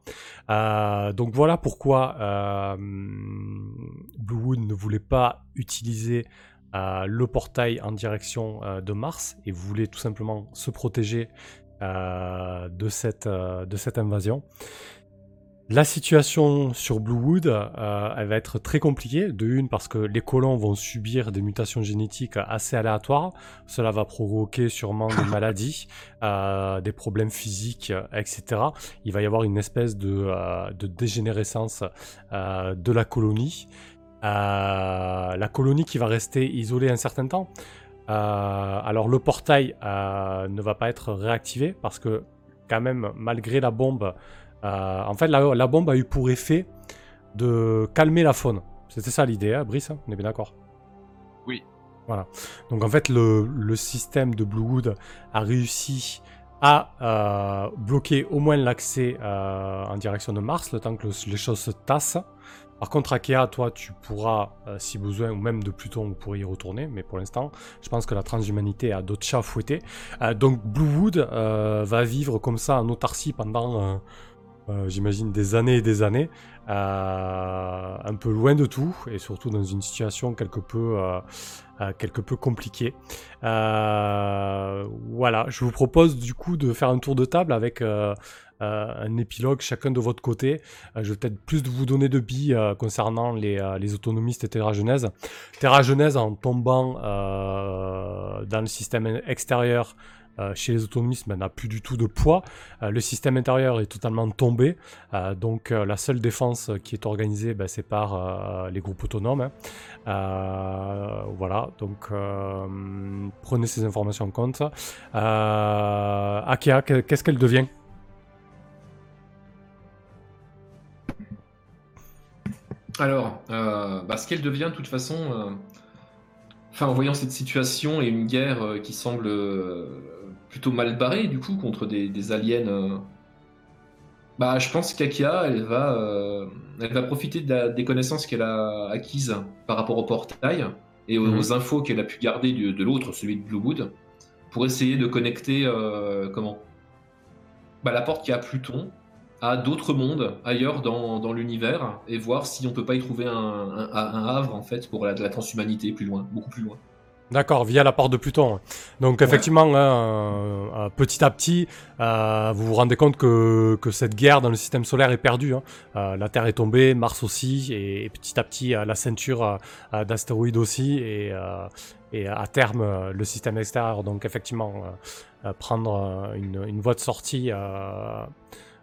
S1: Donc voilà pourquoi euh, Bluewood ne voulait pas utiliser euh, le portail en direction euh, de Mars et voulait tout simplement se protéger euh, de, cette, euh, de cette invasion. La situation sur Bluewood, euh, elle va être très compliquée. De une, parce que les colons vont subir des mutations génétiques assez aléatoires. Cela va provoquer sûrement des maladies, euh, des problèmes physiques, etc. Il va y avoir une espèce de, euh, de dégénérescence de la colonie. Euh, la colonie qui va rester isolée un certain temps. Euh, alors le portail euh, ne va pas être réactivé parce que quand même, malgré la bombe, en fait, la, la bombe a eu pour effet de calmer la faune. C'était ça l'idée, hein, Brice On est bien d'accord?
S3: Oui.
S1: Voilà. Donc en fait, le, le système de Bluewood a réussi à euh, bloquer au moins l'accès euh, en direction de Mars, le temps que le- les choses se tassent. Par contre, Akea, toi, tu pourras, euh, si besoin, ou même de Pluton, vous pourrez y retourner. Mais pour l'instant, je pense que la transhumanité a d'autres chats à fouetter. Euh, donc, Bluewood euh, va vivre comme ça en autarcie pendant, euh, j'imagine, des années et des années. un peu loin de tout, et surtout dans une situation quelque peu, quelque peu compliquée. Euh, voilà, je vous propose du coup de faire un tour de table avec euh, euh, un épilogue chacun de votre côté. Euh, je vais peut-être plus vous donner de billes euh, concernant les, euh, les autonomistes et Terra Genèse. Terra Genèse, en tombant euh, dans le système extérieur euh, chez les autonomistes, ben, n'a plus du tout de poids. Euh, le système intérieur est totalement tombé. Euh, donc la seule défense qui est organisée, ben, c'est par les groupes autonomes. hein. Voilà, donc prenez ces informations en compte. Akea, que- qu'est-ce qu'elle devient?
S4: Alors, bah, ce qu'elle devient, de toute façon, en voyant cette situation et une guerre qui semble plutôt mal barrée, du coup, contre des, des aliens. euh, Bah, je pense qu'Akia, elle va, euh, elle va profiter de la- des connaissances qu'elle a acquises par rapport au portail et aux,
S1: Mhm.
S4: aux infos qu'elle a pu garder de, l'autre, celui de Bluewood, pour essayer de connecter euh, comment? Bah, la porte qui a Pluton à d'autres mondes ailleurs dans, dans l'univers et voir si on peut pas y trouver un, un- un havre en fait pour la, de la transhumanité plus loin, beaucoup plus loin.
S1: D'accord, via la porte de Pluton. Donc effectivement, hein, euh, euh, petit à petit, euh, vous vous rendez compte que, que cette guerre dans le système solaire est perdue. hein. Euh, la Terre est tombée, Mars aussi, et, et petit à petit, la ceinture d'astéroïdes aussi, et, et à terme, le système extérieur. Donc effectivement, prendre une, une voie de sortie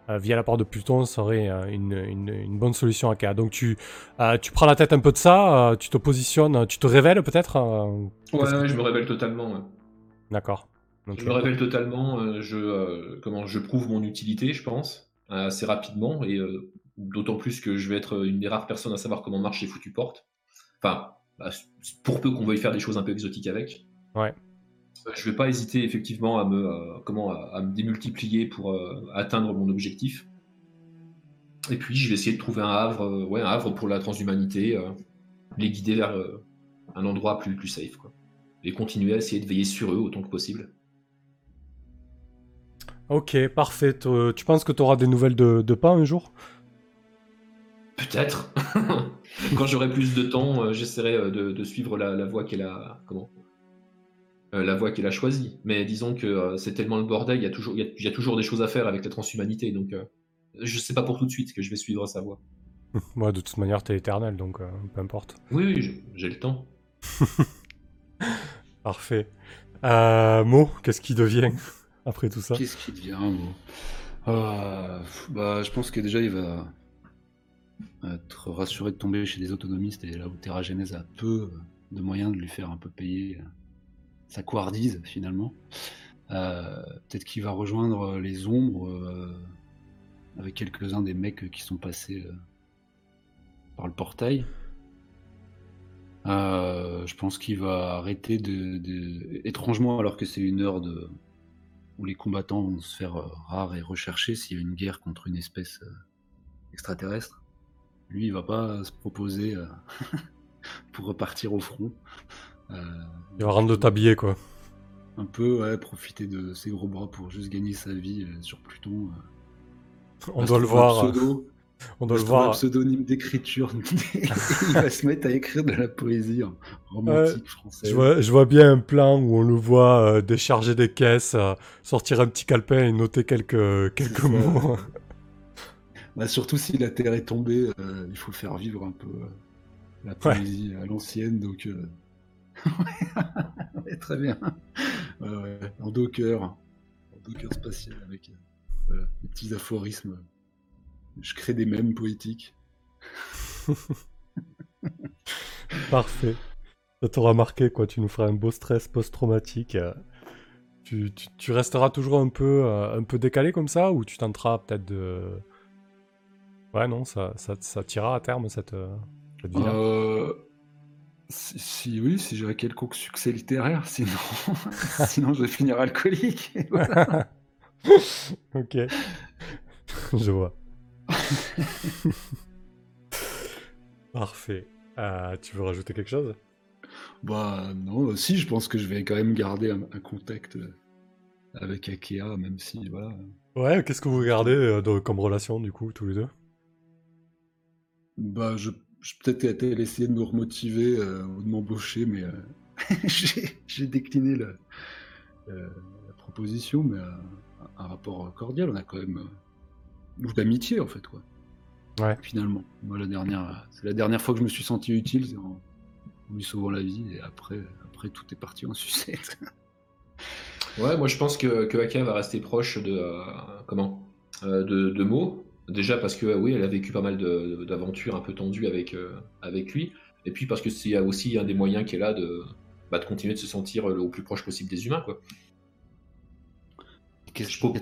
S1: via la porte de Pluton serait euh, une, une- une bonne solution à K. Donc tu, euh, tu prends la tête un peu de ça, euh, tu te positionnes, tu te révèles peut-être euh,
S4: Ouais, je me révèle totalement. ouais.
S1: D'accord.
S4: Je me révèle totalement. euh, je, euh, comment, je prouve mon utilité, je pense, euh, assez rapidement, et euh, d'autant plus que je vais être une des rares personnes à savoir comment marche les foutues portes. Enfin, bah, pour peu qu'on veuille faire des choses un peu exotiques avec.
S1: Ouais.
S4: Euh, Je vais pas hésiter effectivement à me, euh, comment, à, à me démultiplier pour euh, atteindre mon objectif. Et puis je vais essayer de trouver un havre, euh, ouais, un havre pour la transhumanité, les guider vers un endroit plus, plus safe, quoi. Et continuer à essayer de veiller sur eux autant que possible.
S1: Ok, parfait. Tu- penses que tu auras des nouvelles de, de pas un jour?
S4: Peut-être. Quand j'aurai plus de temps, j'essaierai de, de suivre la, la voie qu'elle a. Comment La voie qu'elle a choisie. Mais disons que euh, c'est tellement le bordel, il y, a toujours, il, y a, il y a toujours des choses à faire avec la transhumanité. Donc euh, je sais pas pour tout de suite que je vais suivre sa voie.
S1: Moi, de toute manière, t'es éternel, donc euh, peu importe.
S4: Oui, oui, j'ai- le temps.
S1: Parfait. Euh, Mo, qu'est-ce qui devient après tout ça?
S2: Qu'est-ce qui devient moi Euh, bah, Je pense que déjà il va être rassuré de tomber chez des autonomistes et là où Terra Genèse a peu de moyens de lui faire un peu payer euh, sa couardise finalement. Euh, Peut-être qu'il va rejoindre les ombres euh, avec quelques-uns des mecs qui sont passés euh, par le portail. Euh, je pense qu'il va arrêter de, Étrangement, alors que c'est une heure de... où les combattants vont se faire euh, rares et recherchés s'il y a une guerre contre une espèce euh, extraterrestre, lui, il va pas se proposer euh, pour repartir au front. Euh,
S1: Il va rendre de t'habiller, quoi.
S2: un peu, ouais, profiter de ses gros bras pour juste gagner sa vie euh, sur Pluton. euh.
S1: On doit le voir. euh,
S2: pseudo,
S1: On doit le
S2: trouver un
S1: voir.
S2: pseudonyme d'écriture. il va se mettre à écrire de la poésie hein, romantique française.
S1: Je vois, je vois bien un plan où on le voit euh, décharger des caisses, euh, sortir un petit calepin et noter quelques, quelques
S2: ça.
S1: mots.
S2: Bah, surtout si la Terre est tombée, euh, il faut faire vivre un peu euh, la poésie à l'ancienne, donc euh, ouais, très bien. En docker, en docker spatial avec euh, voilà, des petits aphorismes. Je crée des mèmes poétiques.
S1: Parfait. Ça t'aura marqué, quoi. Tu nous feras un beau stress post-traumatique. Tu, tu- tu resteras toujours un peu, euh, un peu décalé comme ça ou tu tenteras peut-être de. Ouais, non, ça, ça, ça tirera à terme cette, euh, cette vie-là?
S2: Euh, si, si- oui, si j'avais quelconque succès littéraire, sinon, sinon je vais finir alcoolique.
S1: Ok. Je vois. Parfait. Euh, tu veux rajouter quelque chose?
S2: Bah non, si, je pense que je vais quand même garder un, un contact euh, avec Akea, même si, voilà.
S1: Ouais, qu'est-ce que vous regardez euh, de- comme relation du coup, tous les deux?
S2: Bah, je, je peut-être été essayer de me remotiver euh, ou de m'embaucher, mais euh, j'ai décliné le- euh, la proposition, mais euh, un rapport cordial, on a quand même ou d'amitié en fait, quoi.
S1: Ouais.
S2: Finalement, moi la dernière, c'est la dernière fois que je me suis senti utile, c'est en, en lui sauvant la vie, et après, après tout est parti en sucette.
S4: Ouais, moi je pense que, que Aka va rester proche de euh, comment? Euh, de, de Mo. Déjà parce que oui, elle a vécu pas mal d'aventures un peu tendues avec, euh, avec lui. Et puis parce que c'est aussi un des moyens qu'elle a de, bah, de continuer de se sentir euh, au plus proche possible des humains. Quoi. Je, pro-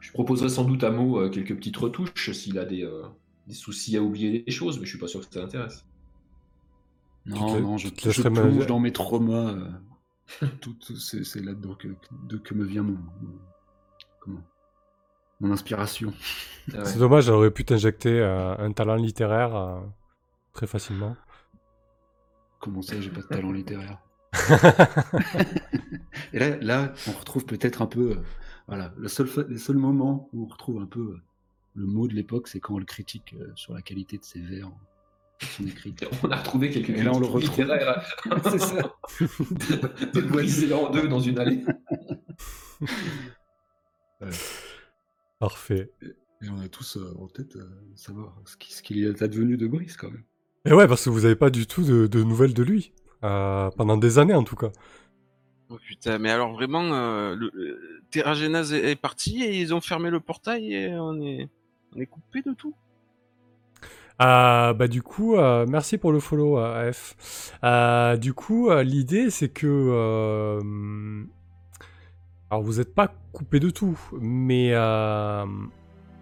S4: je proposerai sans doute à Mo euh, quelques petites retouches s'il a des, euh, des soucis à oublier des choses, mais je suis pas sûr que ça l'intéresse.
S2: Non, non, je, je
S1: laisserais
S2: plonge dans mes traumas. euh, tout, tout- c'est c'est là-dedans que, de que me vient mon, mon- comment mon inspiration.
S4: Ah ouais.
S1: C'est dommage, j'aurais pu t'injecter euh, un talent littéraire euh, très facilement.
S2: Comment ça, j'ai pas de talent littéraire? Et là, là, on retrouve peut-être un peu, euh, voilà, le seul, fa- le seul moment où on retrouve un peu euh, le mot de l'époque, c'est quand on le critique euh, sur la qualité de ses vers, de son écrit.
S4: On a retrouvé quelques
S2: Et là, on le retrouve.
S4: littéraires
S2: c'est ça.
S4: déboisés en deux dans une allée.
S1: Parfait.
S2: Et on a tous euh, en tête euh, savoir ce qui- ce qu'il est advenu de Brice quand même.
S1: Et ouais, parce que vous avez pas du tout de, de nouvelles de lui. Euh, pendant des années en tout cas.
S3: Oh putain, mais alors vraiment, euh, le, est, est parti et ils ont fermé le portail et on est, on est coupé de tout.
S1: Euh, bah du coup, euh, merci pour le follow euh, AF. Euh, du coup, euh, l'idée c'est que... alors vous n'êtes pas coupé de tout, mais euh,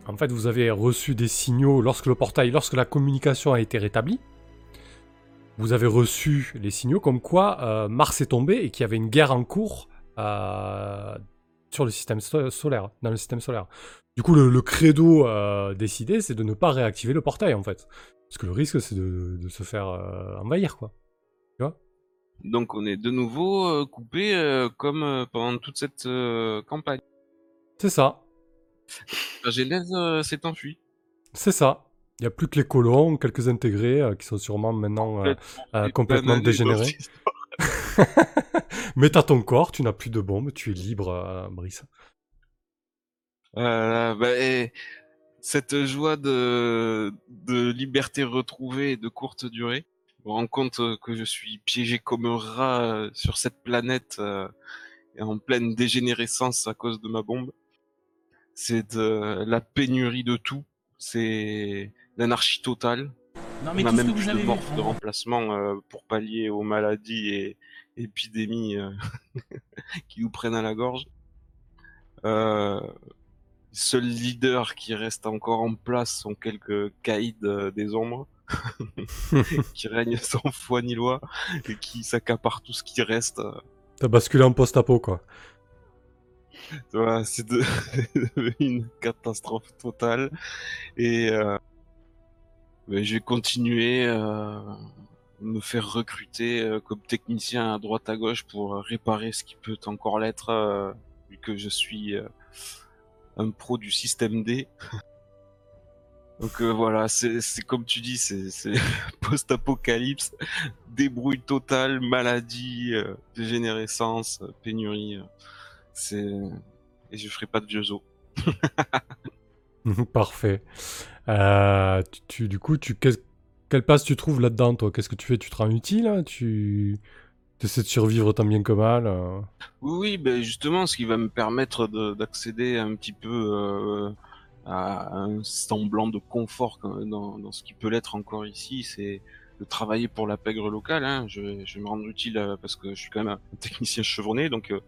S1: en fait vous avez reçu des signaux lorsque le portail, lorsque la communication a été rétablie. Vous avez reçu les signaux comme quoi euh, Mars est tombé et qu'il y avait une guerre en cours euh, sur le système so- solaire, dans le système solaire. Du coup, le, credo décidé, c'est de ne pas réactiver le portail, en fait. Parce que le risque, c'est de, de se faire envahir, quoi.
S3: Donc on est de nouveau euh, coupé euh, comme euh, pendant toute cette campagne.
S1: C'est ça.
S3: La Genèse s'est enfuie.
S1: C'est ça. Il n'y a plus que les colons, quelques intégrés, euh, qui sont sûrement maintenant euh, euh, complètement dégénérés. Mais t'as ton corps, tu n'as plus de bombes, tu es libre, Brice.
S3: Bah, et cette joie de, de liberté retrouvée et de courte durée, me rends compte euh, que je suis piégé comme un rat euh, sur cette planète euh, en pleine dégénérescence à cause de ma bombe. C'est de la pénurie de tout, c'est l'anarchie totale.
S5: Non, mais
S3: On a même plus de morphes de remplacement euh, pour pallier aux maladies et épidémies euh, qui nous prennent à la gorge. Euh, seuls leaders qui restent encore en place sont quelques caïds euh, des ombres qui règnent sans foi ni loi et qui s'accaparent tout ce qui reste.
S1: T'as basculé en post-apo, quoi.
S3: Voilà, c'est de... une catastrophe totale. Et euh, ben, je vais continuer euh, me faire recruter euh, comme technicien à droite à gauche pour réparer ce qui peut encore l'être, euh, vu que je suis euh, un pro du système D. Donc euh, voilà, c'est comme tu dis, c'est post-apocalypse, débrouille totale, maladie, euh, dégénérescence, euh, pénurie. euh, c'est et je ferai pas de vieux os.
S1: Parfait. Tu, tu- du coup, tu, quelle place tu trouves là-dedans, toi? Qu'est-ce que tu fais? Tu te rends utile hein? Tu essaies de survivre tant bien que mal euh
S3: Oui, oui, ben justement, ce qui va me permettre de- d'accéder un petit peu à un semblant de confort dans, dans ce qui peut l'être encore ici, c'est de travailler pour la pègre locale. Hein. Je, vais- je vais me rendre utile euh, parce que je suis quand même un technicien chevronné, donc euh,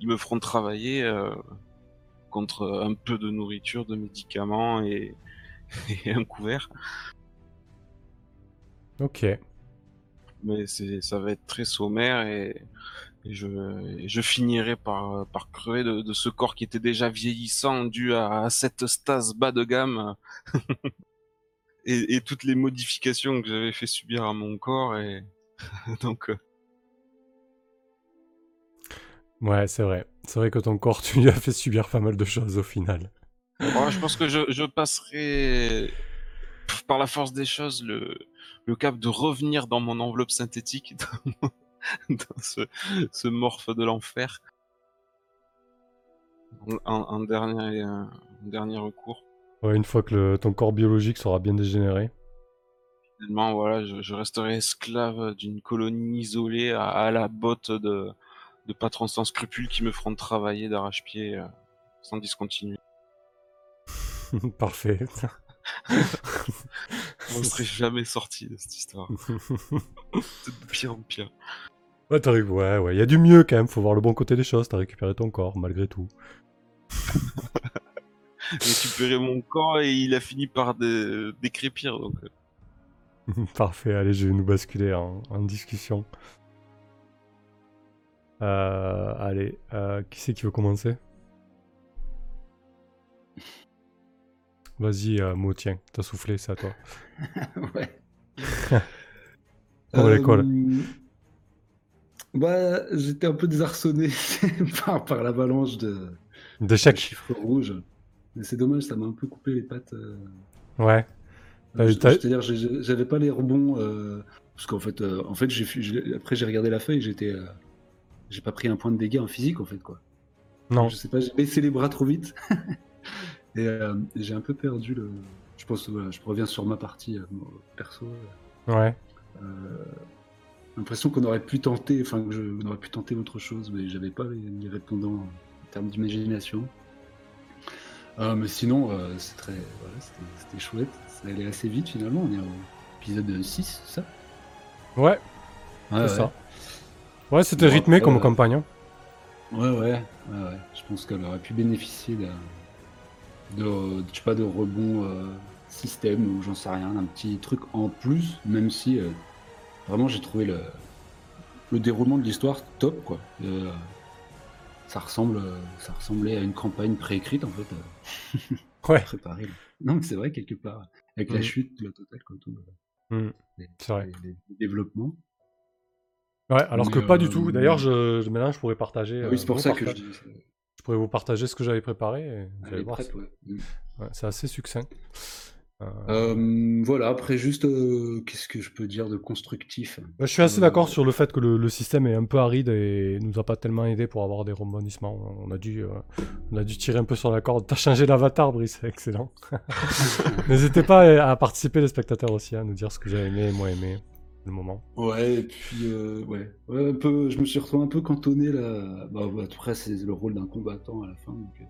S3: ils me feront travailler euh, contre un peu de nourriture, de médicaments et, et un couvert.
S1: Ok.
S3: mais ça va être très sommaire et, et je et je finirai par par crever de, de ce corps qui était déjà vieillissant dû à, à cette stase bas de gamme et, et toutes les modifications que j'avais fait subir à mon corps et donc euh,
S1: Ouais, c'est vrai. C'est vrai que ton corps, tu lui as fait subir pas mal de choses au final.
S3: bon, je pense que je je passerai par la force des choses le le cap de revenir dans mon enveloppe synthétique dans, ce ce morphe de l'enfer en, en dernier en dernier recours
S1: Ouais, une fois que le- ton corps biologique sera bien dégénéré.
S3: Finalement, voilà, je, je resterai esclave d'une colonie isolée à, à la botte de, de patrons sans scrupules qui me feront travailler d'arrache-pied euh, sans discontinuer.
S1: Parfait.
S3: On ne serait jamais sorti de cette histoire. De pire en pire.
S1: Ouais, t'as ouais, ouais. Il y a du mieux quand même. Faut voir le bon côté des choses. T'as récupéré ton corps, malgré tout.
S3: J'ai récupéré mon corps et il a fini par dé- décrépir. Donc, euh,
S1: Parfait, allez, je vais nous basculer en, en discussion. Euh, allez, euh, qui c'est qui veut commencer? Vas-y, euh, Mo, tiens, t'as soufflé, c'est à toi.
S2: ouais.
S1: Pour l'école?
S2: Euh, Bah, j'étais un peu désarçonné par, par l'avalanche de, de
S1: D'échecs
S2: chiffres rouges. Mais c'est dommage, ça m'a un peu coupé les pattes. euh.
S1: Ouais.
S2: C'est-à-dire, j'ai- j'avais pas les rebonds. euh, parce qu'en fait, euh, en fait après j'ai regardé la feuille, j'étais, euh, j'ai pas pris un point de dégâts en physique en fait quoi.
S1: Non.
S2: Je sais pas, j'ai baissé les bras trop vite. et euh, j'ai un peu perdu le. Je pense, voilà, je reviens sur ma partie euh, perso.
S1: Ouais.
S2: L'impression qu'on aurait pu tenter, enfin que je, on aurait pu tenter autre chose, mais j'avais pas les, répondants en termes d'imagination. Euh, mais sinon, euh, c'est très, voilà, c'était, chouette. Ça allait assez vite finalement. On est au épisode 6, c'est ça?
S1: Ouais,
S2: Ouais,
S1: c'est
S2: ouais.
S1: ça. Ouais, c'était
S2: Bon,
S1: rythmé comme
S2: euh,
S1: campagne. hein.
S2: Ouais, ouais, ouais, ouais. Je pense qu'elle aurait pu bénéficier d'un, de, je sais pas, de rebond euh, système ou j'en sais rien, d'un petit truc en plus, même si euh, vraiment j'ai trouvé le, le déroulement de l'histoire top, quoi. Euh, ça ressemble, ça ressemblait à une campagne préécrite en fait, euh,
S1: Ouais,
S2: préparée. là. Non, mais c'est vrai quelque part, avec la
S1: Mhm.
S2: chute, la totale, quoi, tout. les,
S1: C'est vrai.
S2: les- les développements.
S1: ouais, alors
S2: Mais,
S1: que pas du tout. D'ailleurs, je, je- maintenant, je pourrais partager.
S2: Ah oui, c'est pour ça que je dis.
S1: je pourrais vous partager ce que j'avais préparé. et vous
S2: Elle
S1: allez voir.
S2: ouais.
S1: Ouais, c'est assez succinct. Euh,
S2: voilà, après juste, euh, qu'est-ce que je peux dire de constructif?
S1: Bah, je suis assez
S2: euh,
S1: d'accord sur le fait que le, le système est un peu aride et nous a pas tellement aidé pour avoir des rebondissements. On a dû, on a dû tirer un peu sur la corde. T'as changé l'avatar, Brice, excellent. N'hésitez pas à participer, les spectateurs aussi, à nous dire ce que j'ai aimé et moins aimé le moment.
S2: Ouais, et puis, euh, ouais. Ouais, un peu, je me suis retrouvé un peu cantonné là. Bah, bah, après, c'est le rôle d'un combattant à la fin, donc. euh,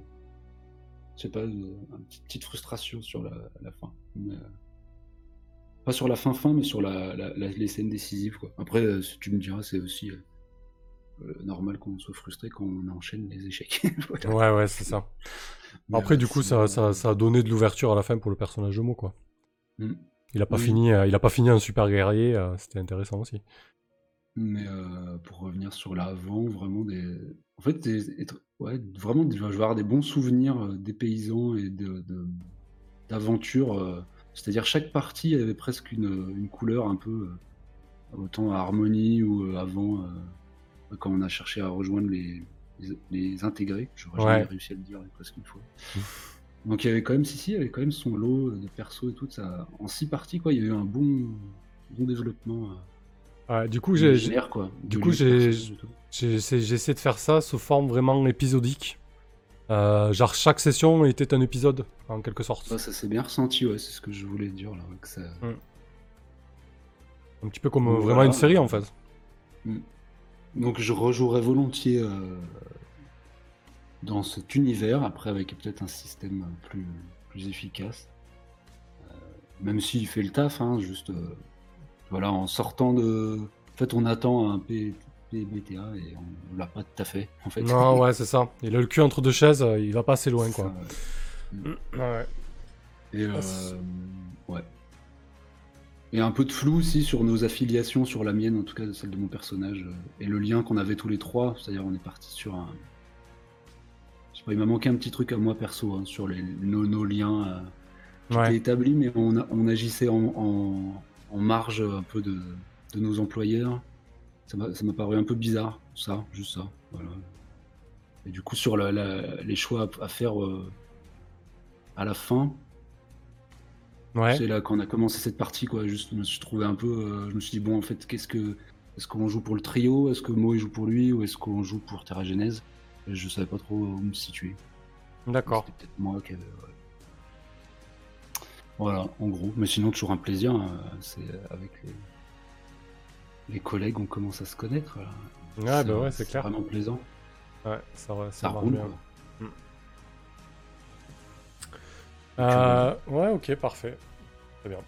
S2: je sais pas, euh, une petite, petite frustration sur la, la fin. Mais, euh, pas sur la fin-fin, mais sur la, la- la- les scènes décisives, quoi. Après, euh, si tu me diras, c'est aussi euh, normal qu'on soit frustré quand on enchaîne les échecs. Voilà.
S1: Ouais, ouais, c'est ça.
S2: Mais,
S1: Après,
S2: euh,
S1: du coup, ça, ça, ça a donné de l'ouverture à la fin pour le personnage de Mo, quoi.
S2: Mm.
S1: Il a pas
S2: Oui.
S1: fini, euh, il a pas fini un super guerrier, c'était intéressant aussi.
S2: Mais pour revenir sur l'avant, vraiment des. En fait, des- ouais, vraiment, je vais avoir des bons souvenirs des paysans et de, de- d'aventures. euh, C'est-à-dire, chaque partie avait presque une, une couleur un peu. euh, autant à Harmonie ou euh, avant, quand on a cherché à rejoindre les, les, les intégrés. J'aurais
S1: Ouais.
S2: jamais réussi à le dire presque une fois. Donc, il y avait quand même, si, si, il y avait quand même son lot de persos et tout. Ça, en six parties, quoi, il y a eu un bon, bon développement.
S1: Ouais, du coup, j'ai, du coup, j'ai essayé de faire ça sous forme vraiment épisodique. Euh, genre, chaque session était un épisode, en quelque sorte.
S2: Ouais, ça s'est bien ressenti, ouais, c'est ce que je voulais dire là. que ça-
S1: Un petit peu comme euh,
S2: Voilà.
S1: vraiment une série, en fait.
S2: Donc je rejouerais volontiers euh, dans cet univers, après avec peut-être un système plus, plus efficace. Euh, même s'il fait le taf, hein, juste voilà, en sortant de. En fait, on attend un P- Et on, on l'a pas tout à fait. En fait.
S1: Non, ouais, c'est ça. Il a le cul entre deux chaises, euh, il va pas assez loin, quoi.
S2: ça, ouais.
S1: Ouais.
S2: Et,
S1: Ah,
S2: euh,
S1: c'est-
S2: ouais. Et un peu de flou aussi sur nos affiliations, sur la mienne en tout cas, celle de mon personnage, euh, et le lien qu'on avait tous les trois, c'est-à-dire on est parti sur un... Je sais pas, il m'a manqué un petit truc à moi perso, hein, sur les, nos, nos liens euh, qui
S1: Ouais.
S2: étaient établis, mais on, agissait en, en- en marge un peu de, de nos employeurs. Ça m'a paru un peu bizarre, ça, juste ça. Voilà. Et du coup, sur la- la- les choix à, à faire euh, à la fin,
S1: Ouais.
S2: c'est là quand on a commencé cette partie, quoi. Juste, je me suis trouvé un peu. euh, je me suis dit, bon, en fait, qu'est-ce que. Est-ce qu'on joue pour le trio? Est-ce que Mo il joue pour lui? Ou est-ce qu'on joue pour Terra Genèse? Je savais pas trop où me situer.
S1: D'accord.
S2: C'était peut-être moi qui ouais. Voilà, en gros. Mais sinon, toujours un plaisir. hein. C'est avec les. Les collègues, on commence à se connaître. là.
S1: Ouais, bah ouais, c'est clair.
S2: vraiment plaisant.
S1: Ouais, ça, va-
S2: Ça
S1: ça marche
S2: roule.
S1: bien.
S2: quoi.
S1: Euh, ouais, ok, parfait. Très bien.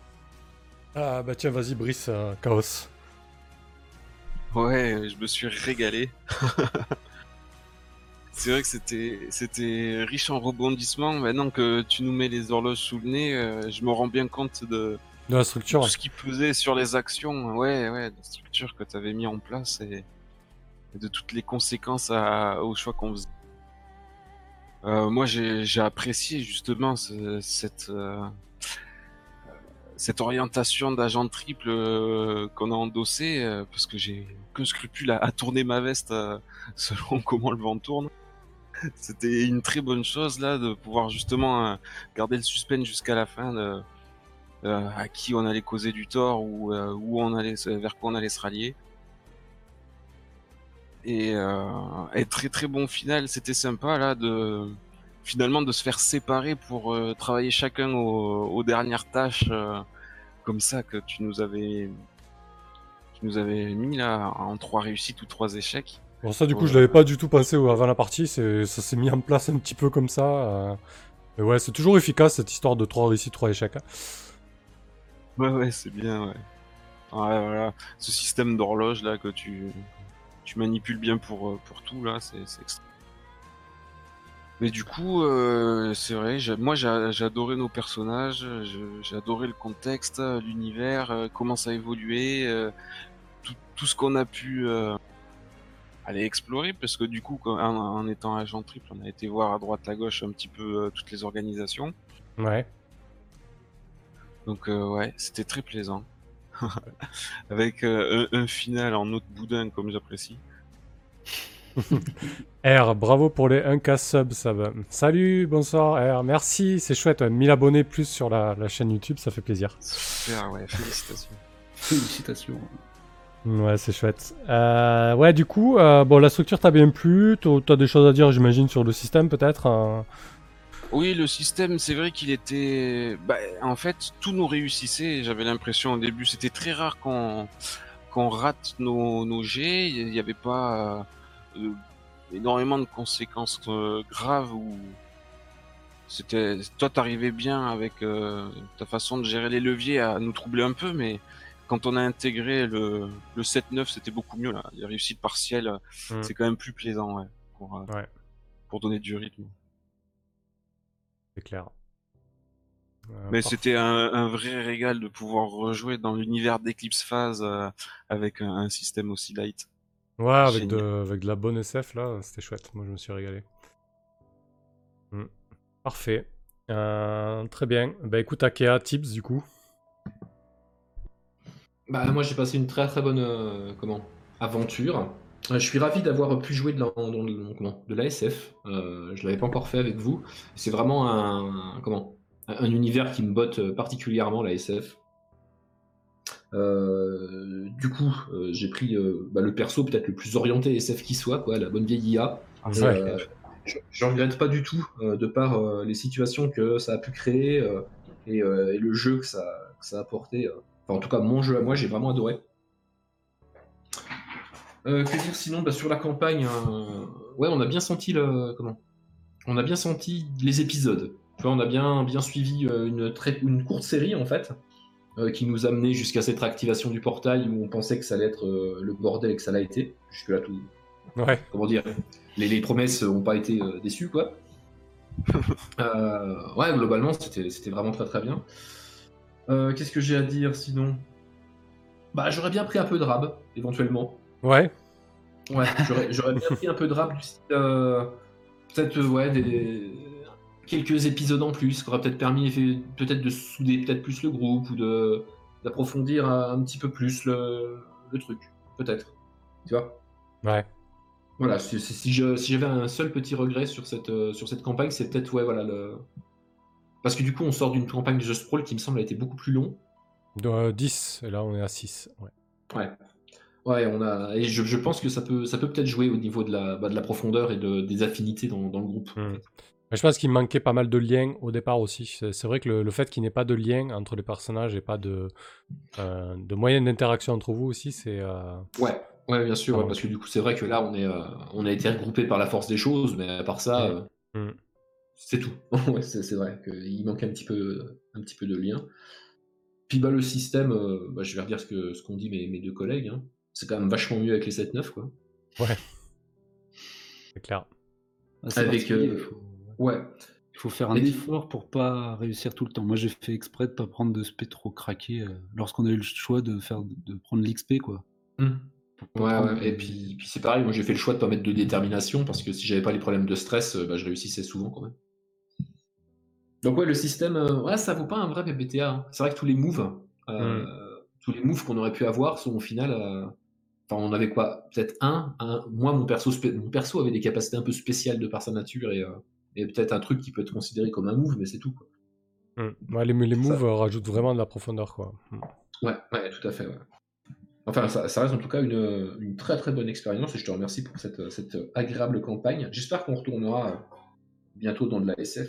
S1: Ah, bah tiens, vas-y, Brice, euh, Chaos.
S3: Ouais, je me suis régalé. C'est vrai que c'était c'était riche en rebondissements. Maintenant que tu nous mets les horloges sous le nez, euh, je me rends bien compte de
S1: De la structure.
S3: tout ce qui pesait sur les actions, ouais, ouais, la structure que tu avais mis en place et, de toutes les conséquences à, au choix qu'on faisait. Euh, moi, j'ai apprécié justement ce- cette euh, cette orientation d'agent triple euh, qu'on a endossé euh, parce que j'ai aucun scrupule à, à tourner ma veste euh, selon comment le vent tourne. C'était une très bonne chose là de pouvoir justement garder le suspense jusqu'à la fin de à qui on allait causer du tort ou euh, où on allait vers quoi on allait se rallier. Et, euh, et très très bon final, c'était sympa là de finalement de se faire séparer pour euh, travailler chacun aux, aux dernières tâches euh, comme ça que tu nous avais tu nous avais mis là en trois réussites ou trois échecs.
S1: Bon, ça, du coup, je l'avais pas du tout pensé avant la partie. c'est- Ça s'est mis en place un petit peu comme ça. euh. Mais ouais, c'est toujours efficace cette histoire de 3 réussites, 3 échecs. hein.
S3: Ouais ouais c'est bien ouais. Ouais voilà, ce système d'horloge là que tu tu manipules bien pour euh, pour tout là, c'est extra. Mais du coup, euh, c'est vrai, moi j'ai adoré nos personnages, j'ai adoré le contexte, l'univers, euh, comment ça a évolué, euh, tout, tout ce qu'on a pu euh, aller explorer, parce que du coup, en, en étant agent triple, on a été voir à droite à gauche un petit peu euh, toutes les organisations.
S1: Ouais.
S3: Donc euh, ouais, c'était très plaisant. Avec euh, un, un final en autre boudin comme j'apprécie.
S1: R, bravo pour les 1K subs, ça va. Salut, bonsoir R, merci, c'est chouette, ouais, 1000 abonnés plus sur la, la chaîne YouTube, ça fait plaisir.
S3: Super, ouais, félicitations.
S2: Félicitations.
S1: Ouais, c'est chouette. Euh, ouais, du coup, euh, bon, la structure t'a bien plu, t'as t'as des choses à dire, j'imagine, sur le système peut-être euh.
S3: Oui, le système, c'est vrai qu'il était. Bah, en fait, tout nous réussissait. J'avais l'impression au début, c'était très rare qu'on qu'on rate nos, nos jets. Il n'y avait pas euh, énormément de conséquences euh, graves ou c'était. Toi, t'arrivais bien avec euh, ta façon de gérer les leviers à nous troubler un peu, mais quand on a intégré le, le 7-9, c'était beaucoup mieux là. Les réussites partielles,
S1: Mm.
S3: c'est quand même plus plaisant, ouais, pour, euh,
S1: Ouais.
S3: pour donner du rythme.
S1: C'est clair. Euh,
S3: Mais c'était un, un vrai régal de pouvoir rejouer dans l'univers d'Eclipse Phase euh, avec un, un système aussi light.
S1: Ouais, avec de, avec de la bonne SF là, c'était chouette. Moi, je me suis régalé. Hmm. Parfait. Euh, très bien. Bah écoute, Akea, tips du coup.
S4: Bah, moi j'ai passé une très très bonne euh, comment, aventure. Euh, je suis ravi d'avoir pu jouer de la, l'ASF. Euh, je l'avais pas encore fait avec vous. C'est vraiment un, comment, univers qui me botte particulièrement l'ASF. Euh, du coup, euh, j'ai pris bah, le perso peut-être le plus orienté SF qui soit, quoi, la bonne vieille IA. Euh, je, je regrette pas du tout de par les situations que ça a pu créer et, et le jeu que ça, que ça a apporté. Enfin, en tout cas, mon jeu à moi, j'ai vraiment adoré. Euh, que dire sinon Bah, Sur la campagne, euh, ouais, on a bien senti le comment? On a bien senti les épisodes. On a bien bien suivi euh, une très une courte série en fait, qui nous a amené jusqu'à cette réactivation du portail où on pensait que ça allait être le bordel et que ça l'a été. Jusque là, tout,
S1: Ouais.
S4: comment dire, les, les promesses n'ont pas été déçues, quoi. Ouais, globalement, c'était c'était vraiment très très bien. Qu'est-ce que j'ai à dire sinon? Bah, j'aurais bien pris un peu de rab, éventuellement.
S1: Ouais.
S4: Ouais, j'aurais bien pris un peu de style, euh, peut-être, euh, ouais, des, quelques épisodes en plus, qui auraient peut-être permis peut-être de souder peut-être plus le groupe ou de d'approfondir un, petit peu plus le, le truc, peut-être. Tu vois
S1: Ouais.
S4: voilà, si, si- si je- si j'avais un seul petit regret sur cette, euh, sur cette campagne, c'est peut-être, ouais, voilà, le... Parce que du coup, on sort d'une campagne de Just Sprawl qui me semble a été beaucoup plus long.
S1: De, euh, 10, et là on est à 6. Ouais.
S4: Ouais. Ouais, on a... Et je, je pense que ça peut ça peut peut-être jouer au niveau de la, bah, de la profondeur et de, des affinités dans, dans le groupe.
S1: Hmm. Je pense qu'il manquait pas mal de liens au départ aussi. C'est vrai que le, le fait qu'il n'y ait pas de lien entre les personnages et pas de, euh, de moyens d'interaction entre vous aussi, c'est. euh,
S4: Ouais, ouais, bien sûr,
S1: Ah
S4: ouais, parce que du coup, c'est vrai que là, on, est, euh, on a été regroupé par la force des choses, mais à part ça,
S1: Mm.
S4: euh,
S1: Mm.
S4: c'est tout. ouais, c'est vrai qu'il manque un petit, peu, un petit peu de lien. Puis bah, le système, euh, bah, je vais redire ce qu'ont ce qu'ont dit mes, mes deux collègues, hein. C'est quand même vachement mieux avec les 7-9, quoi.
S1: C'est clair.
S2: Ah, c'est
S4: Avec, euh,
S2: faut-
S4: Ouais.
S2: Il faut faire un effort pour pas réussir tout le temps. Moi, j'ai fait exprès de pas prendre de spé trop craqué euh, lorsqu'on a eu le choix de faire de prendre l'XP quoi.
S4: Mmh. Ouais, ouais, et puis, puis c'est pareil, moi j'ai fait le choix de pas mettre de détermination parce que si j'avais pas les problèmes de stress, euh, bah, je réussissais souvent quand même. Donc ouais, le système, euh, ouais, ça vaut pas un vrai PBTA. hein. C'est vrai que tous les moves, euh,
S1: Mmh.
S4: tous les moves qu'on aurait pu avoir sont au final, euh, enfin on avait quoi, peut-être un, un- moi mon perso, spé- mon perso avait des capacités un peu spéciales de par sa nature et, euh, et peut-être un truc qui peut être considéré comme un move, mais c'est tout. Quoi.
S1: Ouais, les, les moves euh, rajoutent vraiment de la profondeur, quoi. Mm.
S4: Ouais, ouais, tout à fait. ouais. Enfin, ça, ça reste en tout cas une, une très très bonne expérience et je te remercie pour cette, cette agréable campagne. J'espère qu'on retournera euh, bientôt dans de la SF.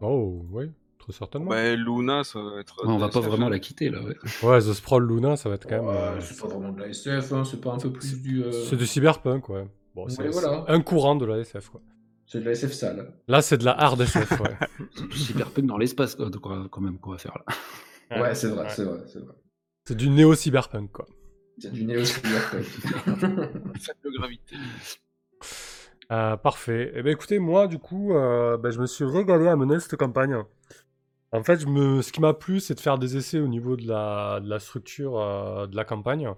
S1: Oh, oui, très certainement.
S3: Bah, Luna, ça va être.
S2: Ouais, on va pas
S3: SF,
S2: vraiment la quitter là. Ouais.
S1: Ouais, The Sprawl Luna, ça va être quand même.
S4: Ouais,
S1: euh,
S4: c'est pas vraiment de la SF, hein, c'est pas un peu plus du. euh,
S1: C'est du cyberpunk, ouais. Bon, c'est
S4: voilà.
S1: un courant de la SF, quoi.
S4: C'est de la SF sale.
S1: Là, c'est de la hard SF, ouais.
S2: C'est du cyberpunk dans l'espace quoi, donc, euh, quand même qu'on va faire là.
S4: Ouais, c'est vrai,
S1: Ouais.
S4: c'est vrai, c'est vrai.
S1: c'est du néo-cyberpunk, quoi.
S4: C'est du néo
S3: Faible gravité.
S1: Euh, parfait. Eh ben, écoutez, moi, du coup, euh, ben, je me suis régalé à mener cette campagne. En fait, ce qui m'a plu, c'est de faire des essais au niveau de la, structure euh, de la campagne.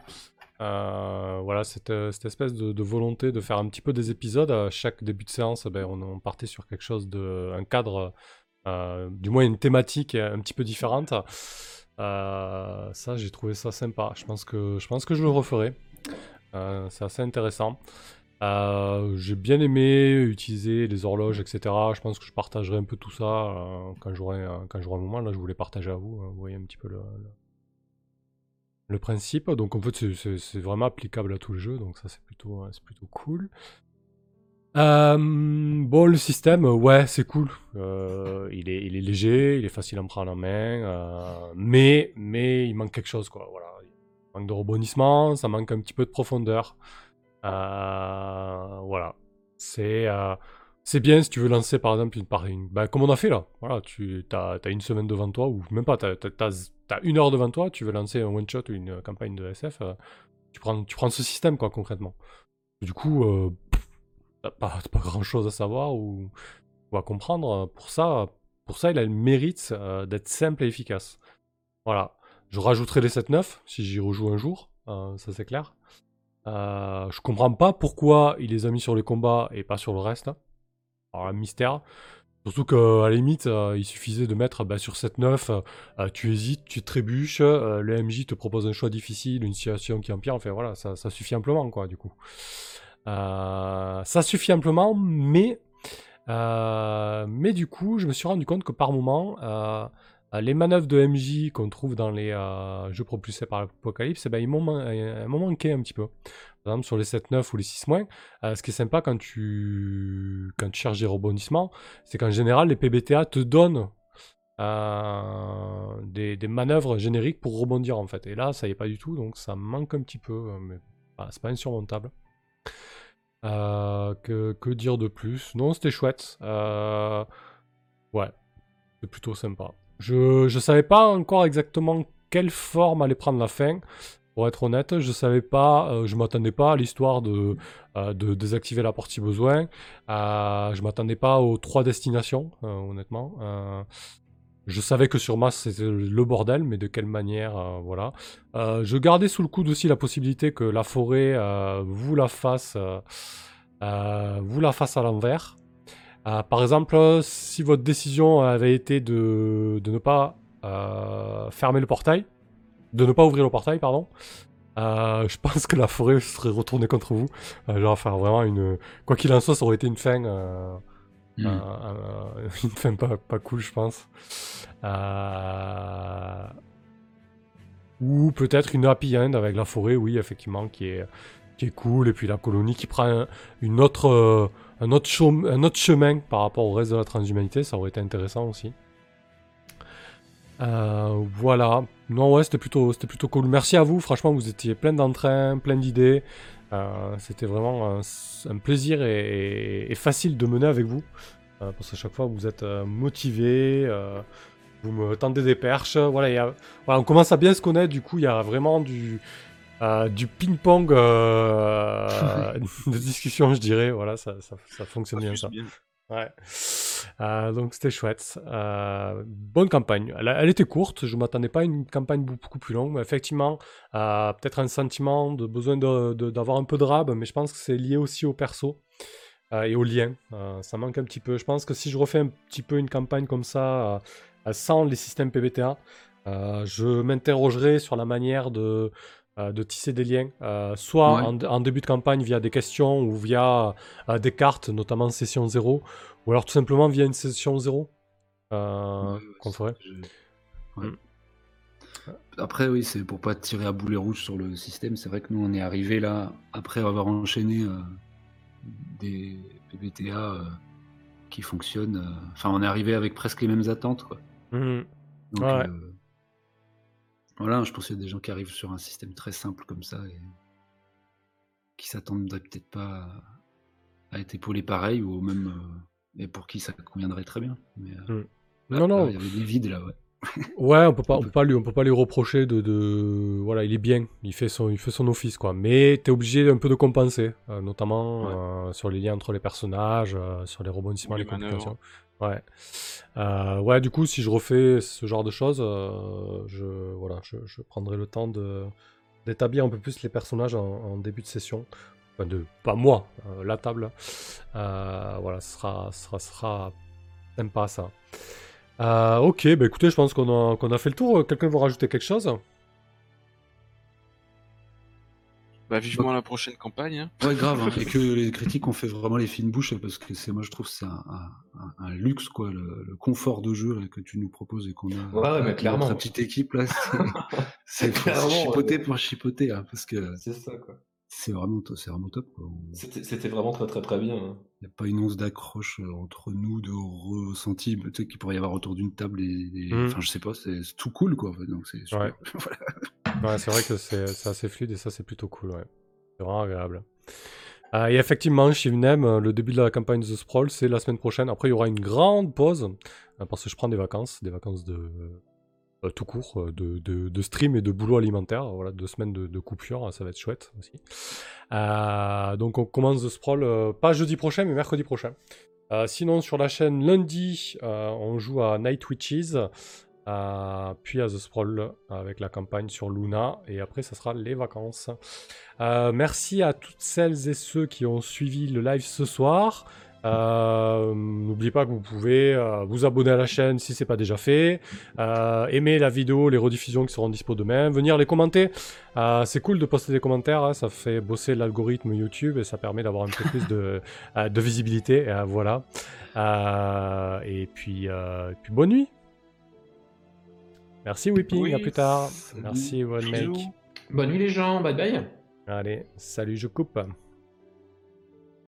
S1: Euh, voilà, cette, euh, espèce de, volonté de faire un petit peu des épisodes. À chaque début de séance, ben, on, partait sur quelque chose de. un cadre, du moins une thématique un petit peu différente. Ça, j'ai trouvé ça sympa. Je pense que je, pense que je le referai. C'est assez intéressant. Euh, j'ai bien aimé utiliser les horloges, etc. Je pense que je partagerai un peu tout ça euh, quand j'aurai euh, un moment. Là, je voulais partager à vous. euh, vous voyez un petit peu le, principe. Donc en fait, c'est- vraiment applicable à tout le jeu. Donc ça, c'est plutôt, euh, cool. Euh, bon, le système, euh, ouais, c'est cool. Euh, il, est, léger, il est facile à prendre en main, euh, mais, il manque quelque chose, quoi. Il manque de rebondissement, ça manque un petit peu de profondeur. Euh, voilà, c'est euh, c'est bien si tu veux lancer par exemple une par une, bah, comme on a fait là. Voilà, tu as, une semaine devant toi ou même pas, tu as, une heure devant toi, tu veux lancer un one shot ou une campagne de SF, euh, tu prends tu prends ce système quoi concrètement. Du coup. Euh, t'as pas, pas grand chose à savoir ou, à comprendre. Pour ça, pour ça, il a le mérite euh, d'être simple et efficace. Voilà. Je rajouterai les 7-9 si j'y rejoue un jour, euh, ça c'est clair. Euh, je comprends pas pourquoi il les a mis sur les combats et pas sur le reste. hein. Alors, un mystère. Surtout qu'à la limite, euh, il suffisait de mettre bah, sur 7-9, euh, tu hésites, tu trébuches, le MJ te propose un choix difficile, une situation qui empire, enfin voilà, ça, suffit amplement quoi du coup. Ça suffit amplement, mais, mais du coup, je me suis rendu compte que par moment, les manœuvres de MJ qu'on trouve dans les euh, jeux propulsés par l'Apocalypse, eh ben, ils euh, m'ont manqué un petit peu. Par exemple, sur les 7-9 ou les 6-, euh, ce qui est sympa quand tu, cherches des rebondissements, c'est qu'en général, les PBTA te donnent euh, des, manœuvres génériques pour rebondir en fait. Et là, ça y est pas du tout, donc ça manque un petit peu, euh, mais c'est pas insurmontable. Euh, que, que dire de plus? Non, c'était chouette. Euh, ouais, c'est plutôt sympa. Je, je savais pas encore exactement quelle forme allait prendre la fin. Pour être honnête, je savais pas, euh, je m'attendais pas à l'histoire de, euh, désactiver la porte si besoin. Euh, je m'attendais pas aux trois destinations, euh, honnêtement. Je savais que sur Mars c'était le bordel, mais de quelle manière, voilà. Je gardais sous le coude aussi la possibilité que la forêt vous la fasse à l'envers. Euh, par exemple, si votre décision avait été de, de ne pas euh, fermer le portail, de ne pas ouvrir le portail, pardon, euh, je pense que la forêt serait retournée contre vous. Genre, faire vraiment une. Quoi qu'il en soit, ça aurait été une fin.
S2: Hmm.
S1: une fin pas, pas cool, je pense. Ou peut-être une happy end avec la forêt, oui, effectivement, qui est, qui est cool. Et puis la colonie qui prend un, une autre, euh, un, autre chemin, par rapport au reste de la transhumanité, ça aurait été intéressant aussi. Euh, voilà. Non, ouais, c'était plutôt, c'était plutôt cool. Merci à vous, franchement, vous étiez plein d'entrain, plein d'idées. Euh, c'était vraiment un, plaisir et, facile de mener avec vous. Euh, parce qu'à chaque fois, vous êtes motivé, vous me tendez des perches. Voilà, il y a- voilà, on commence à bien se connaître, du coup, il y a vraiment du, euh, du ping-pong euh, de discussion, je dirais. Voilà, ça, ça, ça fonctionne bien,
S3: fuse
S1: ça.
S3: bien.
S1: Ouais. Euh, donc c'était chouette. Bonne campagne. Elle, elle était courte, je m'attendais pas à une campagne beaucoup plus longue, mais effectivement, peut-être un sentiment de besoin de- de- d'avoir un peu de rab, mais je pense que c'est lié aussi au perso et au lien. Ça manque un petit peu. Je pense que si je refais un petit peu une campagne comme ça, sans les systèmes PBTA, je m'interrogerai sur la manière de, de tisser des liens, euh, soit
S2: Ouais.
S1: en, en début de campagne via des questions ou via euh, des cartes, notamment session 0, ou alors tout simplement via une session 0 euh,
S2: Ouais, ouais,
S1: qu'on ferait.
S2: je-.
S1: Mm.
S2: Après, oui, c'est pour pas tirer à boulet rouge sur le système. C'est vrai que nous, on est arrivé là, après avoir enchaîné euh, des PBTA euh, qui fonctionnent. euh, Enfin, on est arrivé avec presque les mêmes attentes. Quoi.
S1: Mhm.
S2: Donc,
S1: Ouais.
S2: Voilà, je pense qu'il y a des gens qui arrivent sur un système très simple comme ça et qui s'attendraient peut-être pas à, être épaulés pareil ou même euh, et pour qui ça conviendrait très bien. Mais, euh, là,
S1: Non, non.
S2: là, il y avait des vides là, ouais.
S1: Ouais, on peut pas,
S2: On peut-
S1: pas lui, on peut pas lui reprocher de, de, voilà, il est bien, il fait son, il fait son office quoi. Mais t'es obligé un peu de compenser, euh, notamment euh, sur les liens entre les personnages, euh, sur les rebondissements,
S3: Les
S1: les complications. Ouais. Euh, ouais, du coup, si je refais ce genre de choses, euh, je, voilà, je, prendrai le temps d'établir un peu plus les personnages en, début de session. Enfin, de, pas moi, euh, la table. Voilà, ce sera, sera, sympa ça. Ok, bah écoutez, je pense qu'on a, qu'on a fait le tour. Quelqu'un veut rajouter quelque chose?
S3: Bah, vivement la prochaine campagne. hein.
S2: Ouais, grave. hein. Et que les critiques ont fait vraiment les fines bouches parce que c'est, moi, je trouve que c'est un, un- un- un luxe, quoi, le, le confort de jeu là, que tu nous proposes et qu'on a.
S4: Ouais, ouais, mais clairement.
S2: notre petite équipe là, c'est, c'est pour
S4: Clairement,
S2: chipoter
S4: ouais.
S2: pour chipoter, hein, parce que
S4: C'est ça, quoi.
S2: C'est vraiment, c'est vraiment top. Quoi.
S4: C'était c'était vraiment très très très bien. hein.
S2: Il n'y a pas une once d'accroche euh, entre nous, de ressenti, tu sais, qu'il pourrait y avoir autour d'une table. Et, et-
S1: Mhm.
S2: Enfin, je sais pas, c'est, c'est tout cool, quoi. en fait, Donc, c'est super.
S1: Ouais.
S2: Voilà.
S1: Ouais, c'est vrai que c'est c'est assez fluide et ça, c'est plutôt cool. Ouais. C'est vraiment agréable. Euh, et effectivement, Shivnem, euh, le début de la campagne The Sprawl, c'est la semaine prochaine. Après, il y aura une grande pause euh, parce que je prends des vacances, des vacances de euh, tout court, euh, de, de, stream et de boulot alimentaire. Voilà, deux semaines de, coupure, ça va être chouette aussi. Euh, donc, on commence The Sprawl euh, pas jeudi prochain, mais mercredi prochain. Euh, sinon, sur la chaîne lundi, euh, on joue à Night Witches. Euh, puis à The Sprawl avec la campagne sur Luna et après ça sera les vacances. Euh, merci à toutes celles et ceux qui ont suivi le live ce soir. Euh, N'oubliez pas que vous pouvez euh, vous abonner à la chaîne si c'est pas déjà fait, euh, aimer la vidéo, les rediffusions qui seront dispo demain, venir les commenter. Euh, c'est cool de poster des commentaires, hein, ça fait bosser l'algorithme YouTube et ça permet d'avoir un peu plus de, de visibilité. euh, voilà. Euh, et puis, euh, et puis bonne nuit. Merci Whipping,
S3: Oui,
S1: à plus tard. Merci One Make.
S3: Bisous.
S4: Bonne nuit les gens, bye bye.
S1: Allez, salut, je coupe.